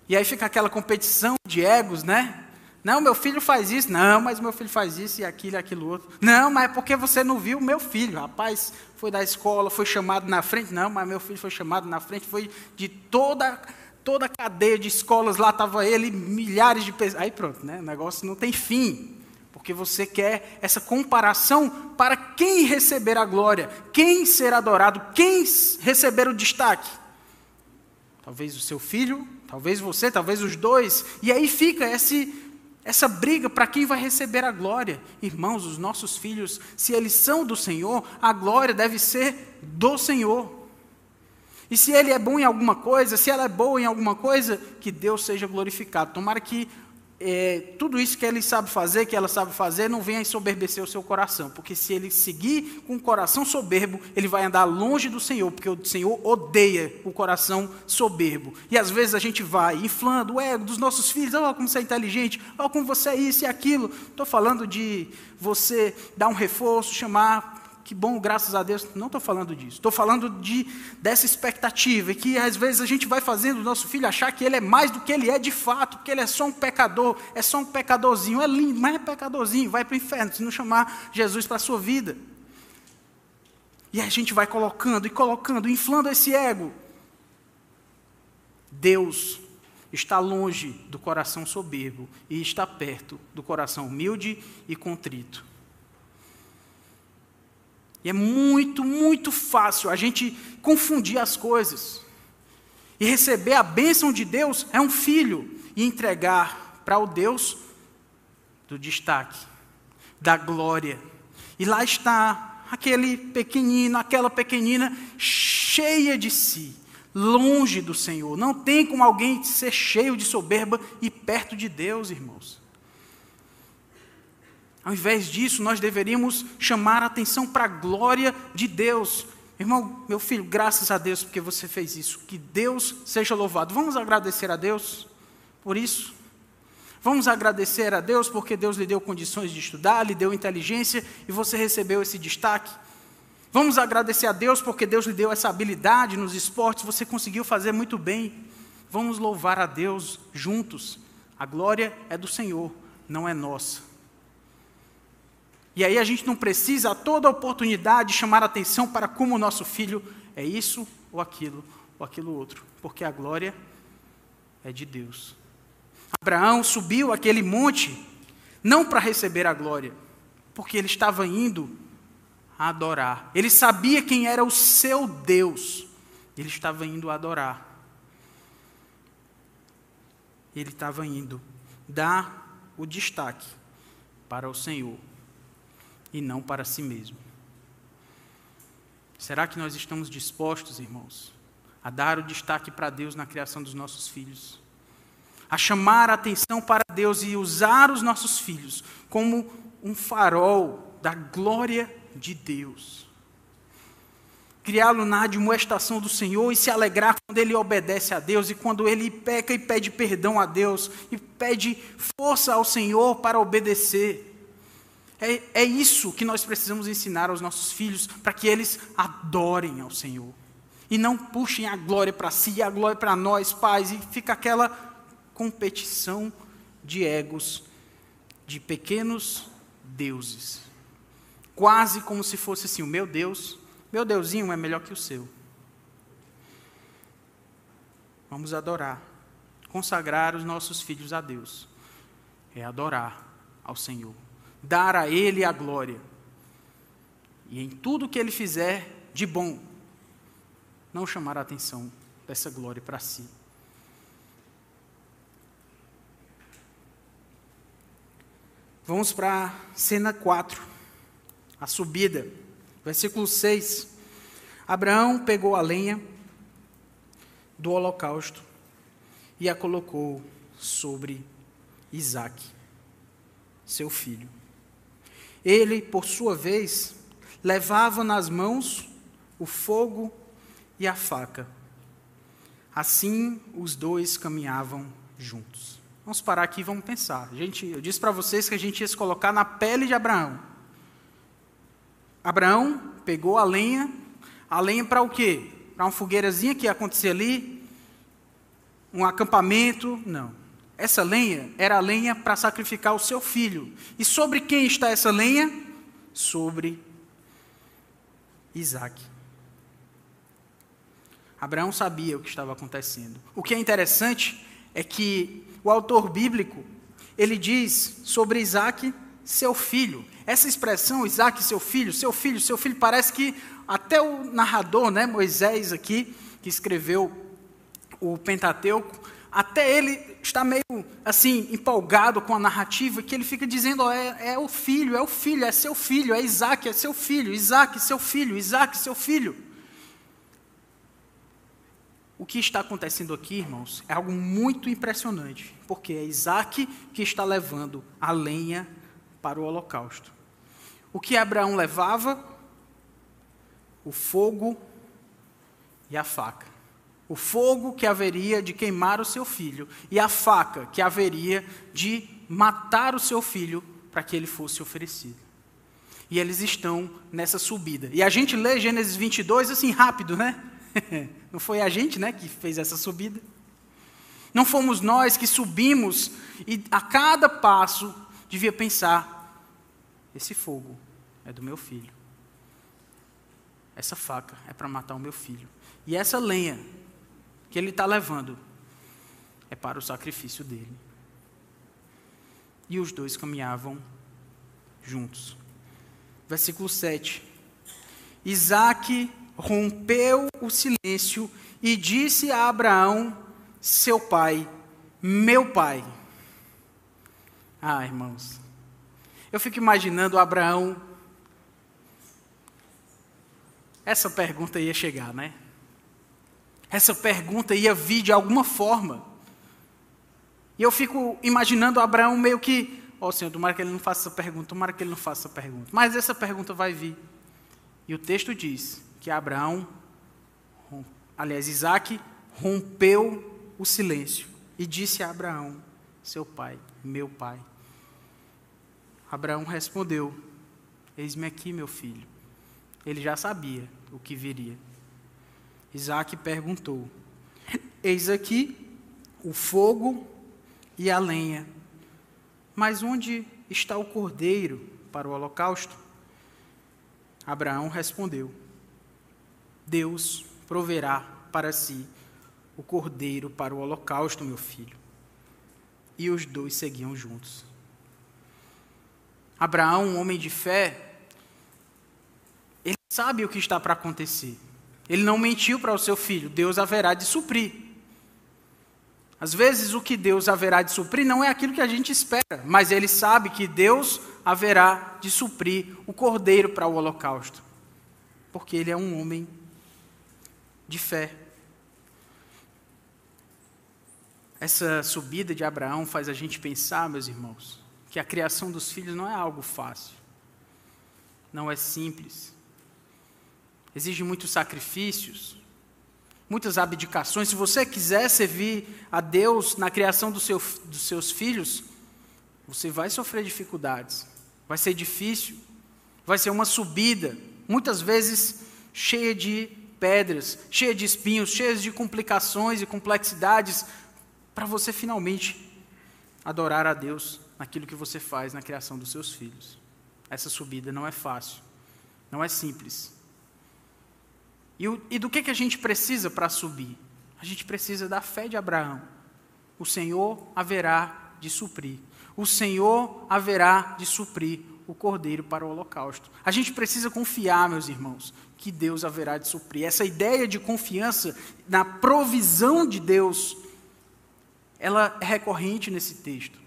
E aí fica aquela competição de egos, né? Não, meu filho faz isso. Não, mas meu filho faz isso e aquilo e aquilo outro. Não, mas é porque você não viu meu filho. Rapaz, foi da escola, foi chamado na frente. Não, mas meu filho foi chamado na frente. Foi de toda toda a cadeia de escolas, lá estava ele, milhares de pessoas. Aí pronto, né? o negócio não tem fim. Porque você quer essa comparação para quem receber a glória, quem ser adorado, quem receber o destaque. Talvez o seu filho, talvez você, talvez os dois. E aí fica esse, essa briga para quem vai receber a glória. Irmãos, os nossos filhos, se eles são do Senhor, a glória deve ser do Senhor. E se ele é bom em alguma coisa, se ela é boa em alguma coisa, que Deus seja glorificado. Tomara que é, tudo isso que ele sabe fazer, que ela sabe fazer, não venha ensoberbecer o seu coração. Porque se ele seguir com o coração soberbo, ele vai andar longe do Senhor, porque o Senhor odeia o coração soberbo. E às vezes a gente vai inflando o ego dos nossos filhos, oh, como você é inteligente, oh, como você é isso e aquilo. Estou falando de você dar um reforço, chamar que bom, graças a Deus. Não estou falando disso. Estou falando de, dessa expectativa, que às vezes a gente vai fazendo o nosso filho achar que ele é mais do que ele é de fato, que ele é só um pecador, é só um pecadorzinho, é lindo, mas é pecadorzinho, vai para o inferno se não chamar Jesus para a sua vida. E a gente vai colocando e colocando, inflando esse ego. Deus está longe do coração soberbo e está perto do coração humilde e contrito. E é muito, muito fácil a gente confundir as coisas. E receber a bênção de Deus é um filho e entregar para o Deus do destaque, da glória. E lá está aquele pequenino, aquela pequenina cheia de si, longe do Senhor. Não tem como alguém ser cheio de soberba e perto de Deus, irmãos. Ao invés disso, nós deveríamos chamar a atenção para a glória de Deus. Irmão, meu filho, graças a Deus porque você fez isso. Que Deus seja louvado. Vamos agradecer a Deus por isso. Vamos agradecer a Deus porque Deus lhe deu condições de estudar, lhe deu inteligência e você recebeu esse destaque. Vamos agradecer a Deus porque Deus lhe deu essa habilidade nos esportes, você conseguiu fazer muito bem. Vamos louvar a Deus juntos. A glória é do Senhor, não é nossa. E aí a gente não precisa a toda oportunidade chamar atenção para como o nosso filho é isso ou aquilo ou aquilo outro, porque a glória é de Deus. Abraão subiu aquele monte não para receber a glória, porque ele estava indo adorar. Ele sabia quem era o seu Deus. Ele estava indo adorar. ele estava indo dar o destaque para o Senhor e não para si mesmo. Será que nós estamos dispostos, irmãos, a dar o destaque para Deus na criação dos nossos filhos? A chamar a atenção para Deus e usar os nossos filhos como um farol da glória de Deus? Criá-lo na admoestação do Senhor e se alegrar quando ele obedece a Deus e quando ele peca e pede perdão a Deus e pede força ao Senhor para obedecer. É, é isso que nós precisamos ensinar aos nossos filhos, para que eles adorem ao Senhor. E não puxem a glória para si e a glória para nós, pais, e fica aquela competição de egos, de pequenos deuses. Quase como se fosse assim: o meu Deus, meu Deusinho é melhor que o seu. Vamos adorar, consagrar os nossos filhos a Deus. É adorar ao Senhor dar a Ele a glória. E em tudo que Ele fizer de bom, não chamar a atenção dessa glória para si. Vamos para cena 4, a subida, versículo 6. Abraão pegou a lenha do holocausto e a colocou sobre Isaque, seu filho. Ele, por sua vez, levava nas mãos o fogo e a faca. Assim, os dois caminhavam juntos. Vamos parar aqui e vamos pensar. Gente, eu disse para vocês que a gente ia se colocar na pele de Abraão. Abraão pegou a lenha, a lenha para o quê? Para uma fogueirazinha que ia acontecer ali? Um acampamento? Não. Essa lenha era a lenha para sacrificar o seu filho. E sobre quem está essa lenha? Sobre Isaac. Abraão sabia o que estava acontecendo. O que é interessante é que o autor bíblico, ele diz sobre Isaac, seu filho. Essa expressão, Isaac, seu filho, seu filho, seu filho, parece que até o narrador, né, Moisés aqui, que escreveu o Pentateuco, até ele está meio assim empolgado com a narrativa que ele fica dizendo: oh, é, é, o filho, é o filho, é seu filho, é Isaac, é seu filho, Isaac, seu filho, Isaac, seu filho. O que está acontecendo aqui, irmãos, é algo muito impressionante, porque é Isaac que está levando a lenha para o holocausto. O que Abraão levava? O fogo e a faca o fogo que haveria de queimar o seu filho e a faca que haveria de matar o seu filho para que ele fosse oferecido. E eles estão nessa subida. E a gente lê Gênesis 22 assim rápido, né? Não foi a gente, né, que fez essa subida. Não fomos nós que subimos e a cada passo devia pensar: esse fogo é do meu filho. Essa faca é para matar o meu filho. E essa lenha que ele está levando é para o sacrifício dele. E os dois caminhavam juntos. Versículo 7. Isaac rompeu o silêncio e disse a Abraão, seu pai, meu pai. Ah, irmãos, eu fico imaginando Abraão. Essa pergunta ia chegar, né? Essa pergunta ia vir de alguma forma. E eu fico imaginando Abraão meio que, ó oh, Senhor, tomara que ele não faça essa pergunta, tomara que ele não faça essa pergunta. Mas essa pergunta vai vir. E o texto diz que Abraão, aliás, Isaac, rompeu o silêncio e disse a Abraão, seu pai, meu pai. Abraão respondeu: Eis-me aqui, meu filho. Ele já sabia o que viria. Isaac perguntou: Eis aqui o fogo e a lenha, mas onde está o cordeiro para o holocausto? Abraão respondeu: Deus proverá para si o cordeiro para o holocausto, meu filho. E os dois seguiam juntos. Abraão, um homem de fé, ele sabe o que está para acontecer. Ele não mentiu para o seu filho, Deus haverá de suprir. Às vezes o que Deus haverá de suprir não é aquilo que a gente espera, mas ele sabe que Deus haverá de suprir o cordeiro para o holocausto, porque ele é um homem de fé. Essa subida de Abraão faz a gente pensar, meus irmãos, que a criação dos filhos não é algo fácil, não é simples, exige muitos sacrifícios, muitas abdicações. Se você quiser servir a Deus na criação do seu, dos seus filhos, você vai sofrer dificuldades, vai ser difícil, vai ser uma subida, muitas vezes cheia de pedras, cheia de espinhos, cheia de complicações e complexidades, para você finalmente adorar a Deus naquilo que você faz na criação dos seus filhos. Essa subida não é fácil, não é simples. E, o, e do que, que a gente precisa para subir? A gente precisa da fé de Abraão. O Senhor haverá de suprir. O Senhor haverá de suprir o cordeiro para o holocausto. A gente precisa confiar, meus irmãos, que Deus haverá de suprir. Essa ideia de confiança na provisão de Deus ela é recorrente nesse texto.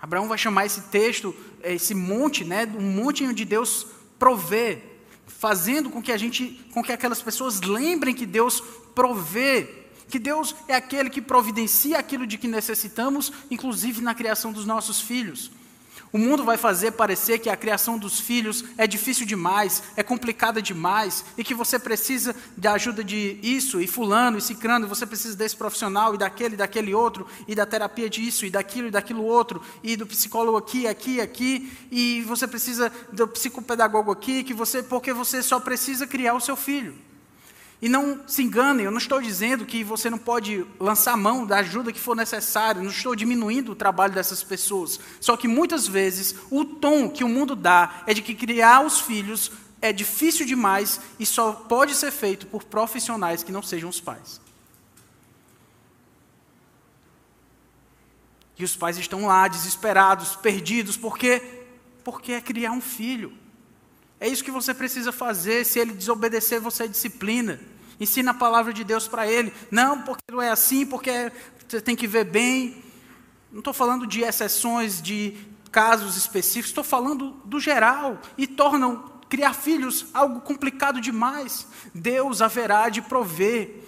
Abraão vai chamar esse texto, esse monte, né, um monte onde Deus provê, fazendo com que a gente, com que aquelas pessoas lembrem que Deus provê, que Deus é aquele que providencia aquilo de que necessitamos, inclusive na criação dos nossos filhos. O mundo vai fazer parecer que a criação dos filhos é difícil demais, é complicada demais, e que você precisa da ajuda de isso, e fulano, e cicrano, e você precisa desse profissional, e daquele, e daquele outro, e da terapia disso, e daquilo, e daquilo outro, e do psicólogo aqui, aqui, aqui, e você precisa do psicopedagogo aqui, que você, porque você só precisa criar o seu filho. E não se enganem, eu não estou dizendo que você não pode lançar mão da ajuda que for necessária, não estou diminuindo o trabalho dessas pessoas. Só que muitas vezes o tom que o mundo dá é de que criar os filhos é difícil demais e só pode ser feito por profissionais que não sejam os pais. E os pais estão lá desesperados, perdidos, porque porque é criar um filho. É isso que você precisa fazer. Se ele desobedecer, você disciplina. Ensina a palavra de Deus para ele. Não, porque não é assim, porque você tem que ver bem. Não estou falando de exceções, de casos específicos, estou falando do geral. E tornam criar filhos algo complicado demais. Deus haverá de prover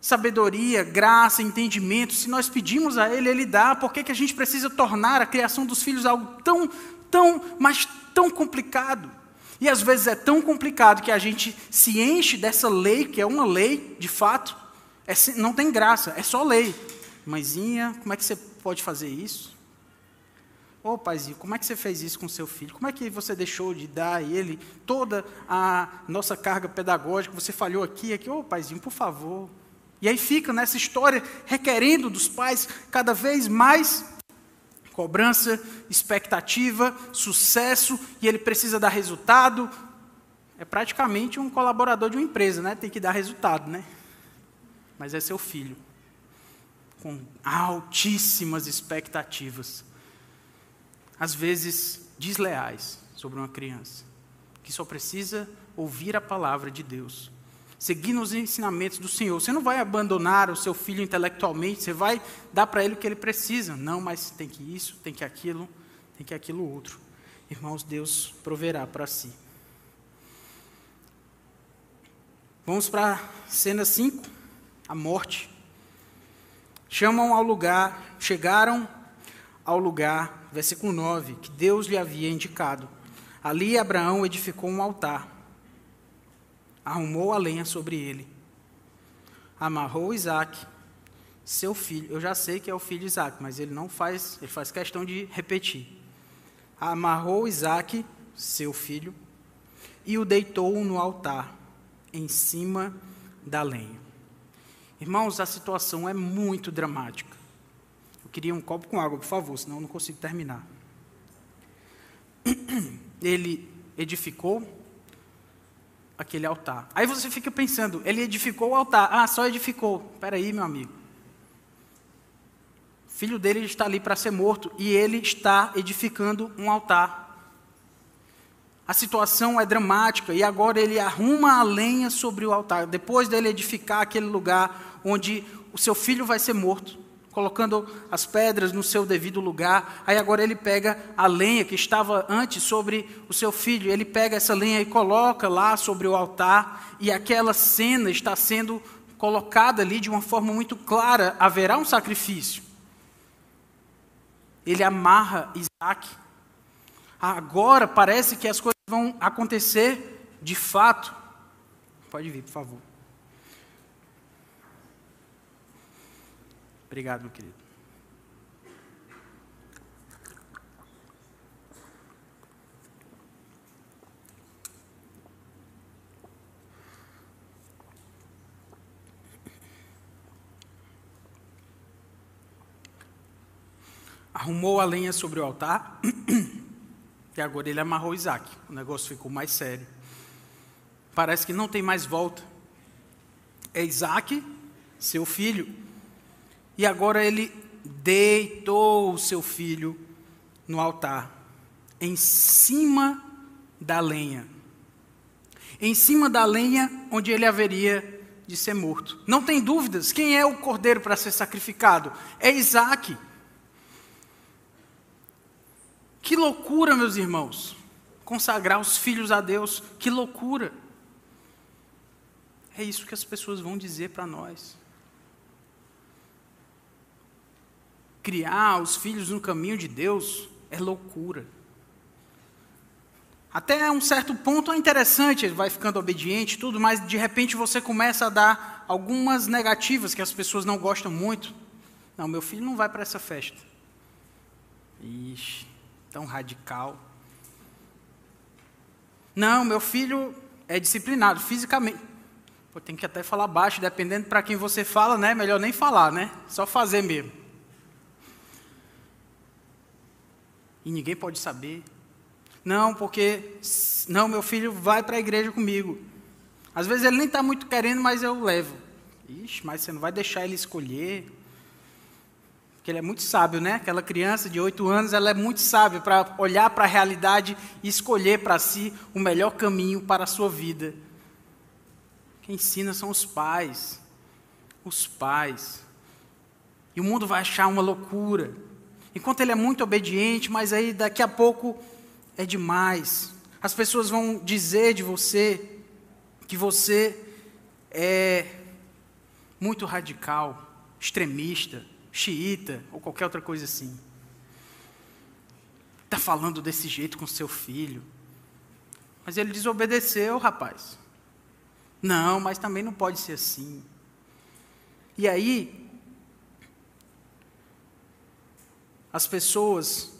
sabedoria, graça, entendimento. Se nós pedimos a Ele, Ele dá. Por que, que a gente precisa tornar a criação dos filhos algo tão, tão, mas tão complicado? E às vezes é tão complicado que a gente se enche dessa lei, que é uma lei, de fato, é, não tem graça, é só lei. Mãezinha, como é que você pode fazer isso? Ô oh, paizinho, como é que você fez isso com seu filho? Como é que você deixou de dar a ele toda a nossa carga pedagógica? Você falhou aqui, aqui, ô oh, paizinho, por favor. E aí fica nessa história requerendo dos pais cada vez mais Cobrança, expectativa, sucesso, e ele precisa dar resultado. É praticamente um colaborador de uma empresa, né? Tem que dar resultado, né? Mas é seu filho, com altíssimas expectativas, às vezes desleais sobre uma criança, que só precisa ouvir a palavra de Deus seguindo os ensinamentos do Senhor. Você não vai abandonar o seu filho intelectualmente, você vai dar para ele o que ele precisa. Não, mas tem que isso, tem que aquilo, tem que aquilo outro. Irmãos, Deus proverá para si. Vamos para cena 5, a morte. Chamam ao lugar, chegaram ao lugar, versículo 9, que Deus lhe havia indicado. Ali Abraão edificou um altar arrumou a lenha sobre ele, amarrou Isaac, seu filho. Eu já sei que é o filho de Isaac, mas ele não faz, ele faz questão de repetir. Amarrou Isaac, seu filho, e o deitou no altar, em cima da lenha. Irmãos, a situação é muito dramática. Eu queria um copo com água, por favor, senão eu não consigo terminar. Ele edificou aquele altar. Aí você fica pensando, ele edificou o altar. Ah, só edificou. Espera aí, meu amigo. O filho dele está ali para ser morto e ele está edificando um altar. A situação é dramática e agora ele arruma a lenha sobre o altar. Depois dele edificar aquele lugar onde o seu filho vai ser morto, colocando as pedras no seu devido lugar. Aí agora ele pega a lenha que estava antes sobre o seu filho, ele pega essa lenha e coloca lá sobre o altar, e aquela cena está sendo colocada ali de uma forma muito clara: haverá um sacrifício. Ele amarra Isaac. Agora parece que as coisas vão acontecer de fato. Pode vir, por favor. Obrigado, meu querido. Arrumou a lenha sobre o altar, e agora ele amarrou Isaac. O negócio ficou mais sério. Parece que não tem mais volta. É Isaac, seu filho, e agora ele deitou o seu filho no altar, em cima da lenha. Em cima da lenha onde ele haveria de ser morto. Não tem dúvidas, quem é o cordeiro para ser sacrificado? É Isaac. Que loucura, meus irmãos, consagrar os filhos a Deus, que loucura. É isso que as pessoas vão dizer para nós. Criar os filhos no caminho de Deus é loucura. Até um certo ponto é interessante, ele vai ficando obediente, tudo, mas de repente você começa a dar algumas negativas que as pessoas não gostam muito. Não, meu filho não vai para essa festa. Ixi, tão radical. Não, meu filho é disciplinado fisicamente. Pô, tem que até falar baixo, dependendo para quem você fala, né? Melhor nem falar, né? Só fazer mesmo. E ninguém pode saber. Não, porque. Não, meu filho vai para a igreja comigo. Às vezes ele nem está muito querendo, mas eu levo. Ixi, mas você não vai deixar ele escolher. Porque ele é muito sábio, né? Aquela criança de oito anos, ela é muito sábia para olhar para a realidade e escolher para si o melhor caminho para a sua vida. Quem ensina são os pais. Os pais. E o mundo vai achar uma loucura. Enquanto ele é muito obediente, mas aí daqui a pouco é demais. As pessoas vão dizer de você que você é muito radical, extremista, xiita ou qualquer outra coisa assim. Está falando desse jeito com seu filho. Mas ele desobedeceu, rapaz. Não, mas também não pode ser assim. E aí, as pessoas,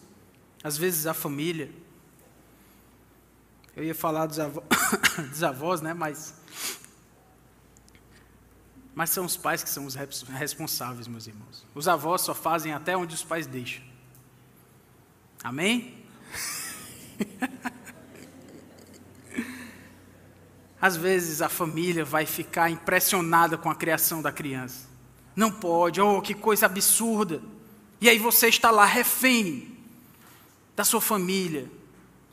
às vezes a família. Eu ia falar dos, avós, dos avós, né? Mas, mas são os pais que são os responsáveis, meus irmãos. Os avós só fazem até onde os pais deixam. Amém? Às vezes a família vai ficar impressionada com a criação da criança. Não pode, oh, que coisa absurda. E aí você está lá refém da sua família,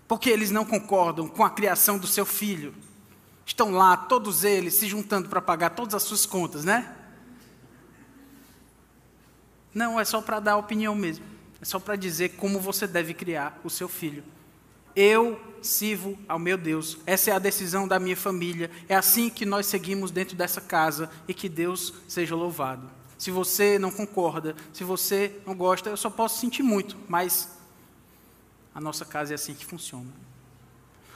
porque eles não concordam com a criação do seu filho. Estão lá, todos eles, se juntando para pagar todas as suas contas, né? Não, é só para dar opinião mesmo. É só para dizer como você deve criar o seu filho. Eu sirvo ao meu Deus. Essa é a decisão da minha família. É assim que nós seguimos dentro dessa casa e que Deus seja louvado. Se você não concorda, se você não gosta, eu só posso sentir muito, mas a nossa casa é assim que funciona.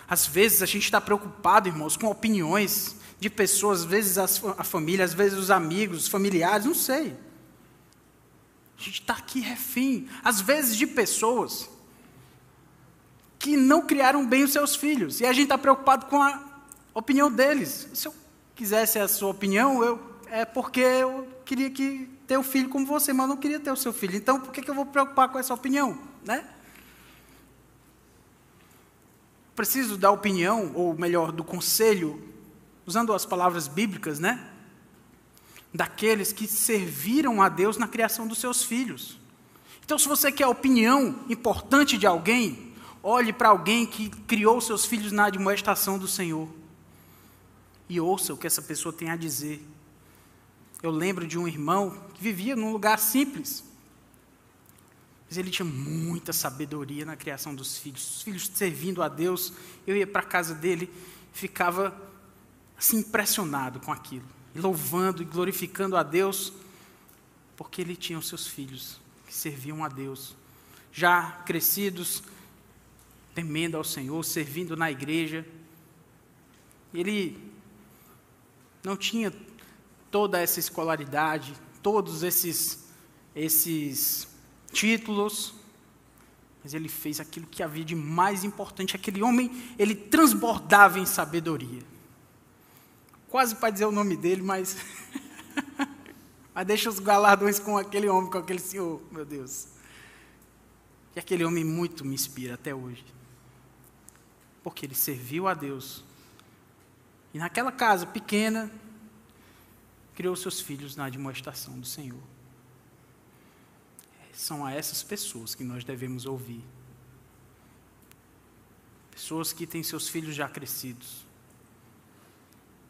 Às vezes a gente está preocupado, irmãos, com opiniões de pessoas, às vezes a família, às vezes os amigos, os familiares, não sei. A gente está aqui refém, às vezes de pessoas que não criaram bem os seus filhos, e a gente está preocupado com a opinião deles. Se eu quisesse a sua opinião, eu é porque eu queria que ter um filho como você, mas não queria ter o seu filho. Então, por que, que eu vou preocupar com essa opinião? Né? Preciso da opinião, ou melhor, do conselho, usando as palavras bíblicas, né? Daqueles que serviram a Deus na criação dos seus filhos. Então, se você quer a opinião importante de alguém, olhe para alguém que criou seus filhos na admoestação do Senhor. E ouça o que essa pessoa tem a dizer Eu lembro de um irmão que vivia num lugar simples. Mas ele tinha muita sabedoria na criação dos filhos. Os filhos servindo a Deus. Eu ia para a casa dele, ficava assim impressionado com aquilo. Louvando e glorificando a Deus, porque ele tinha os seus filhos que serviam a Deus. Já crescidos, temendo ao Senhor, servindo na igreja. Ele não tinha toda essa escolaridade, todos esses, esses títulos, mas ele fez aquilo que havia de mais importante. Aquele homem, ele transbordava em sabedoria. Quase para dizer o nome dele, mas. mas deixa os galardões com aquele homem, com aquele senhor, meu Deus. E aquele homem muito me inspira até hoje. Porque ele serviu a Deus. E naquela casa pequena, criou seus filhos na admoestação do Senhor. São a essas pessoas que nós devemos ouvir. Pessoas que têm seus filhos já crescidos,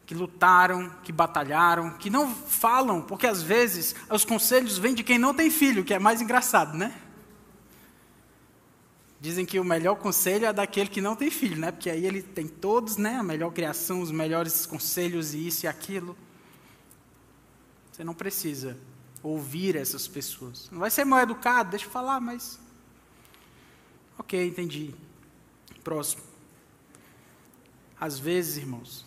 que lutaram, que batalharam, que não falam, porque às vezes os conselhos vêm de quem não tem filho, que é mais engraçado, né? Dizem que o melhor conselho é daquele que não tem filho, né? Porque aí ele tem todos, né? A melhor criação, os melhores conselhos e isso e aquilo. Você não precisa ouvir essas pessoas. Não vai ser mal educado, deixa eu falar, mas. Ok, entendi. Próximo. Às vezes, irmãos,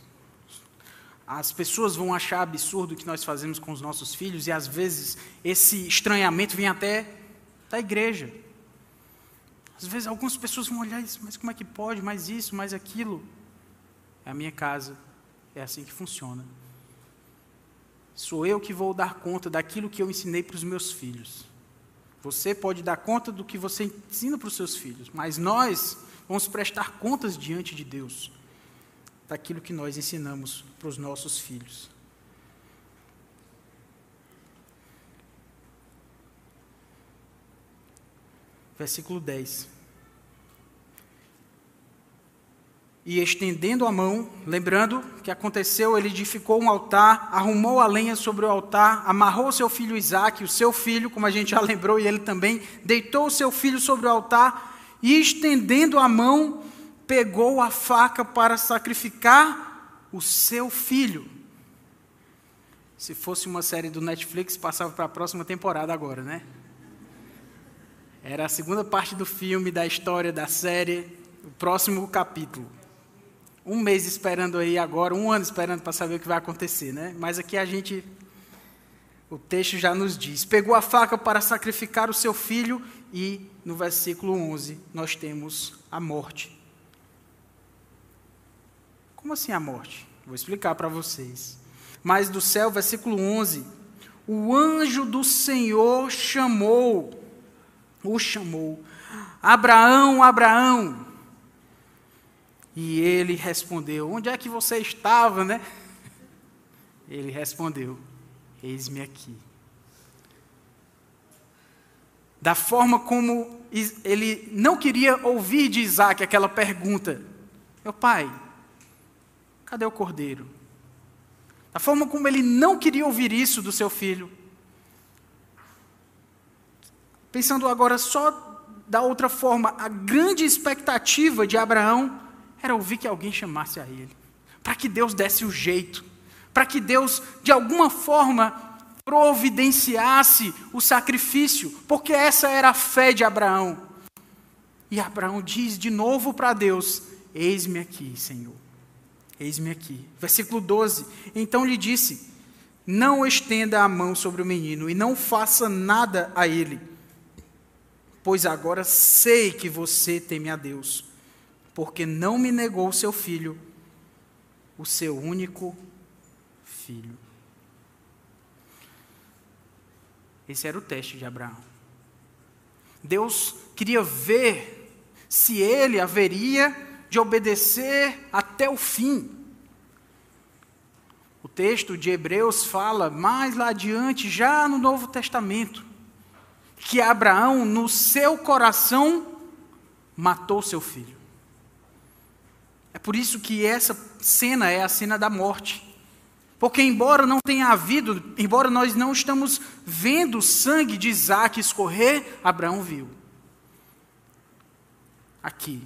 as pessoas vão achar absurdo o que nós fazemos com os nossos filhos, e às vezes esse estranhamento vem até da igreja. Às vezes algumas pessoas vão olhar isso, mas como é que pode, mais isso, mais aquilo? É a minha casa, é assim que funciona. Sou eu que vou dar conta daquilo que eu ensinei para os meus filhos. Você pode dar conta do que você ensina para os seus filhos, mas nós vamos prestar contas diante de Deus daquilo que nós ensinamos para os nossos filhos. Versículo 10. E estendendo a mão, lembrando que aconteceu, ele edificou um altar, arrumou a lenha sobre o altar, amarrou seu filho Isaque, o seu filho, como a gente já lembrou, e ele também, deitou o seu filho sobre o altar, e estendendo a mão, pegou a faca para sacrificar o seu filho. Se fosse uma série do Netflix, passava para a próxima temporada agora, né? Era a segunda parte do filme, da história, da série, o próximo capítulo um mês esperando aí agora, um ano esperando para saber o que vai acontecer, né? Mas aqui a gente, o texto já nos diz: pegou a faca para sacrificar o seu filho, e no versículo 11 nós temos a morte. Como assim a morte? Vou explicar para vocês. Mas do céu, versículo 11: o anjo do Senhor chamou, o chamou, Abraão, Abraão. E ele respondeu: Onde é que você estava, né? Ele respondeu: Eis-me aqui. Da forma como ele não queria ouvir de Isaac aquela pergunta: Meu pai, cadê o cordeiro? Da forma como ele não queria ouvir isso do seu filho. Pensando agora só da outra forma, a grande expectativa de Abraão era ouvir que alguém chamasse a ele, para que Deus desse o jeito, para que Deus, de alguma forma, providenciasse o sacrifício, porque essa era a fé de Abraão. E Abraão diz de novo para Deus: Eis-me aqui, Senhor. Eis-me aqui. Versículo 12. Então lhe disse: Não estenda a mão sobre o menino e não faça nada a ele, pois agora sei que você teme a Deus porque não me negou o seu filho, o seu único filho. Esse era o teste de Abraão. Deus queria ver se ele haveria de obedecer até o fim. O texto de Hebreus fala mais lá adiante, já no Novo Testamento, que Abraão, no seu coração, matou seu filho. Por isso que essa cena é a cena da morte. Porque, embora não tenha havido, embora nós não estamos vendo o sangue de Isaac escorrer, Abraão viu. Aqui,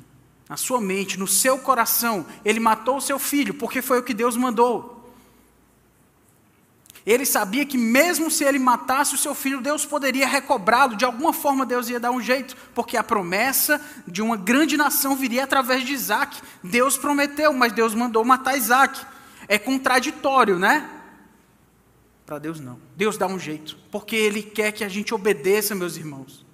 na sua mente, no seu coração, ele matou o seu filho, porque foi o que Deus mandou. Ele sabia que, mesmo se ele matasse o seu filho, Deus poderia recobrá-lo, de alguma forma Deus ia dar um jeito, porque a promessa de uma grande nação viria através de Isaac. Deus prometeu, mas Deus mandou matar Isaac. É contraditório, né? Para Deus não. Deus dá um jeito, porque Ele quer que a gente obedeça, meus irmãos.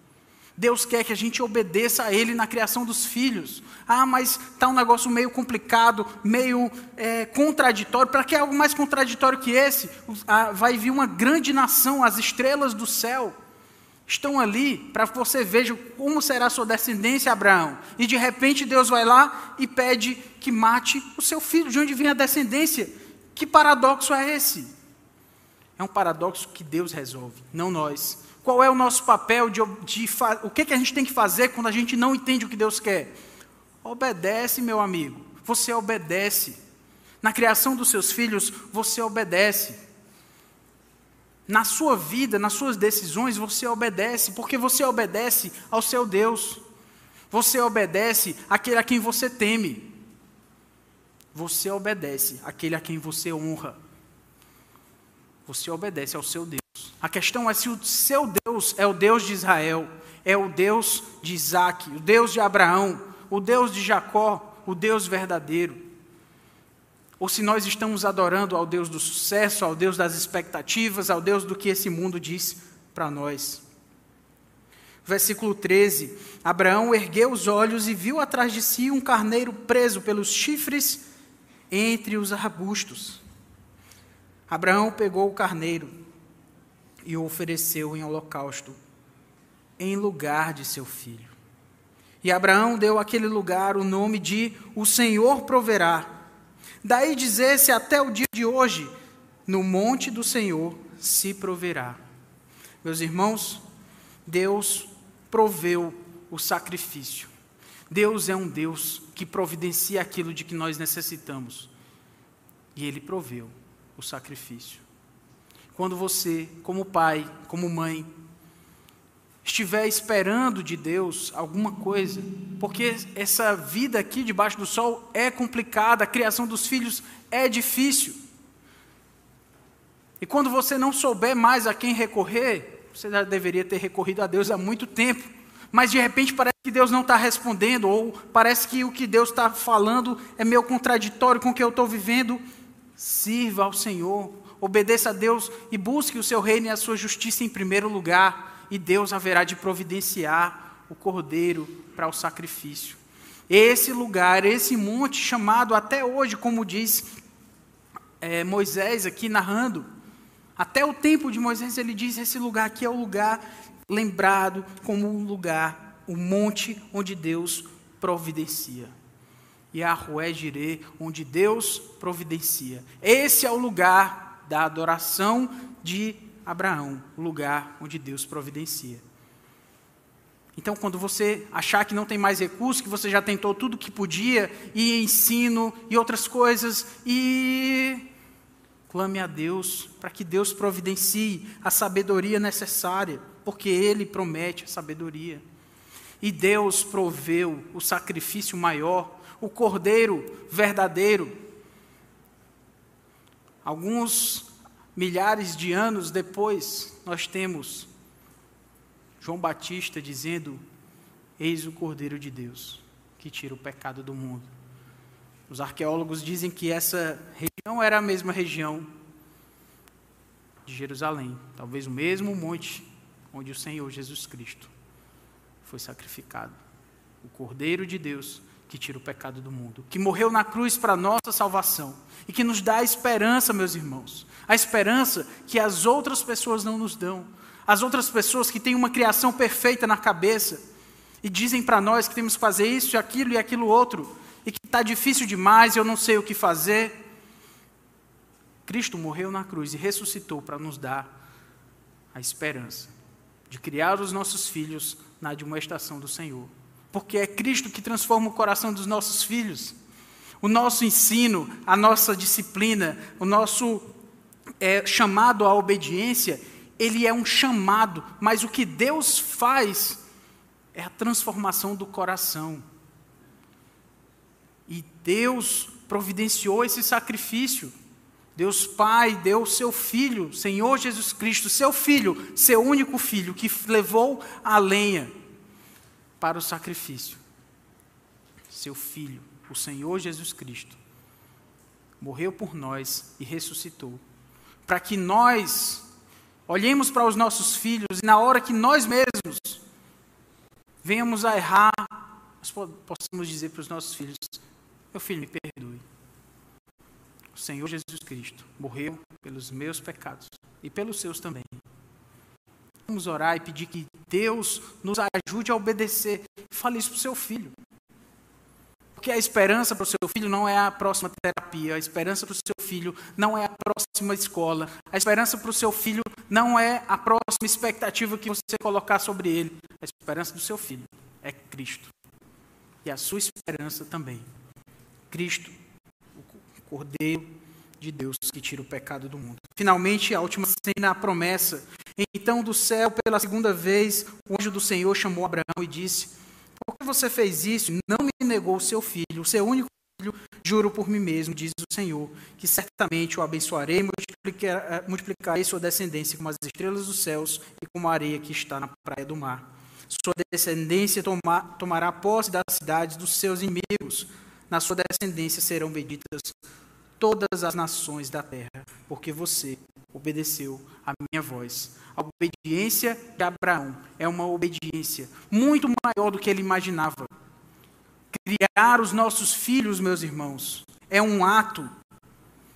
Deus quer que a gente obedeça a Ele na criação dos filhos. Ah, mas está um negócio meio complicado, meio é, contraditório. Para que algo mais contraditório que esse? Ah, vai vir uma grande nação, as estrelas do céu estão ali para que você veja como será a sua descendência, Abraão. E de repente Deus vai lá e pede que mate o seu filho. De onde vem a descendência? Que paradoxo é esse? É um paradoxo que Deus resolve, não nós. Qual é o nosso papel de, de o que, que a gente tem que fazer quando a gente não entende o que Deus quer? Obedece, meu amigo. Você obedece. Na criação dos seus filhos, você obedece. Na sua vida, nas suas decisões, você obedece, porque você obedece ao seu Deus. Você obedece àquele a quem você teme. Você obedece àquele a quem você honra. Você obedece ao seu Deus. A questão é se o seu Deus é o Deus de Israel, é o Deus de Isaac, o Deus de Abraão, o Deus de Jacó, o Deus verdadeiro. Ou se nós estamos adorando ao Deus do sucesso, ao Deus das expectativas, ao Deus do que esse mundo diz para nós. Versículo 13: Abraão ergueu os olhos e viu atrás de si um carneiro preso pelos chifres entre os arbustos. Abraão pegou o carneiro e o ofereceu em holocausto, em lugar de seu filho. E Abraão deu àquele lugar o nome de O Senhor Proverá. Daí dizer-se até o dia de hoje: No monte do Senhor se proverá. Meus irmãos, Deus proveu o sacrifício. Deus é um Deus que providencia aquilo de que nós necessitamos. E Ele proveu o sacrifício. Quando você, como pai, como mãe, estiver esperando de Deus alguma coisa, porque essa vida aqui debaixo do sol é complicada, a criação dos filhos é difícil. E quando você não souber mais a quem recorrer, você já deveria ter recorrido a Deus há muito tempo, mas de repente parece que Deus não está respondendo, ou parece que o que Deus está falando é meio contraditório com o que eu estou vivendo. Sirva ao Senhor, obedeça a Deus e busque o seu reino e a sua justiça em primeiro lugar, e Deus haverá de providenciar o cordeiro para o sacrifício. Esse lugar, esse monte chamado até hoje, como diz é, Moisés aqui narrando, até o tempo de Moisés ele diz: esse lugar aqui é o lugar lembrado como um lugar, o monte onde Deus providencia. E a Rué Jirê, onde Deus providencia. Esse é o lugar da adoração de Abraão, o lugar onde Deus providencia. Então, quando você achar que não tem mais recursos, que você já tentou tudo que podia, e ensino e outras coisas, e clame a Deus para que Deus providencie a sabedoria necessária, porque Ele promete a sabedoria. E Deus proveu o sacrifício maior, o cordeiro verdadeiro, Alguns milhares de anos depois, nós temos João Batista dizendo: Eis o Cordeiro de Deus, que tira o pecado do mundo. Os arqueólogos dizem que essa região era a mesma região de Jerusalém, talvez o mesmo monte onde o Senhor Jesus Cristo foi sacrificado. O Cordeiro de Deus que tira o pecado do mundo, que morreu na cruz para nossa salvação e que nos dá a esperança, meus irmãos, a esperança que as outras pessoas não nos dão, as outras pessoas que têm uma criação perfeita na cabeça e dizem para nós que temos que fazer isso, aquilo e aquilo outro e que está difícil demais, eu não sei o que fazer. Cristo morreu na cruz e ressuscitou para nos dar a esperança de criar os nossos filhos na admoestação do Senhor porque é Cristo que transforma o coração dos nossos filhos. O nosso ensino, a nossa disciplina, o nosso é chamado à obediência, ele é um chamado, mas o que Deus faz é a transformação do coração. E Deus providenciou esse sacrifício. Deus Pai deu seu Filho, Senhor Jesus Cristo, seu Filho, seu único Filho, que levou a lenha para o sacrifício. Seu Filho, o Senhor Jesus Cristo, morreu por nós e ressuscitou, para que nós olhemos para os nossos filhos e na hora que nós mesmos venhamos a errar, nós possamos dizer para os nossos filhos: Meu filho, me perdoe. O Senhor Jesus Cristo morreu pelos meus pecados e pelos seus também. Vamos orar e pedir que Deus nos ajude a obedecer. Fale isso para o seu filho. Porque a esperança para o seu filho não é a próxima terapia, a esperança para o seu filho não é a próxima escola, a esperança para o seu filho não é a próxima expectativa que você colocar sobre ele. A esperança do seu filho é Cristo. E a sua esperança também. Cristo Cordeiro de Deus que tira o pecado do mundo. Finalmente, a última cena, a promessa. Então, do céu, pela segunda vez, o anjo do Senhor chamou Abraão e disse: Por que você fez isso? Não me negou o seu filho, o seu único filho, juro por mim mesmo, diz o Senhor, que certamente o abençoarei e eh, multiplicarei sua descendência como as estrelas dos céus e como a areia que está na praia do mar. Sua descendência tomará posse das cidades dos seus inimigos. Na sua descendência serão benditas todas as nações da terra, porque você obedeceu a minha voz. A obediência de Abraão é uma obediência muito maior do que ele imaginava. Criar os nossos filhos, meus irmãos, é um ato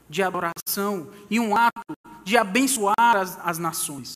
de adoração e um ato de abençoar as, as nações.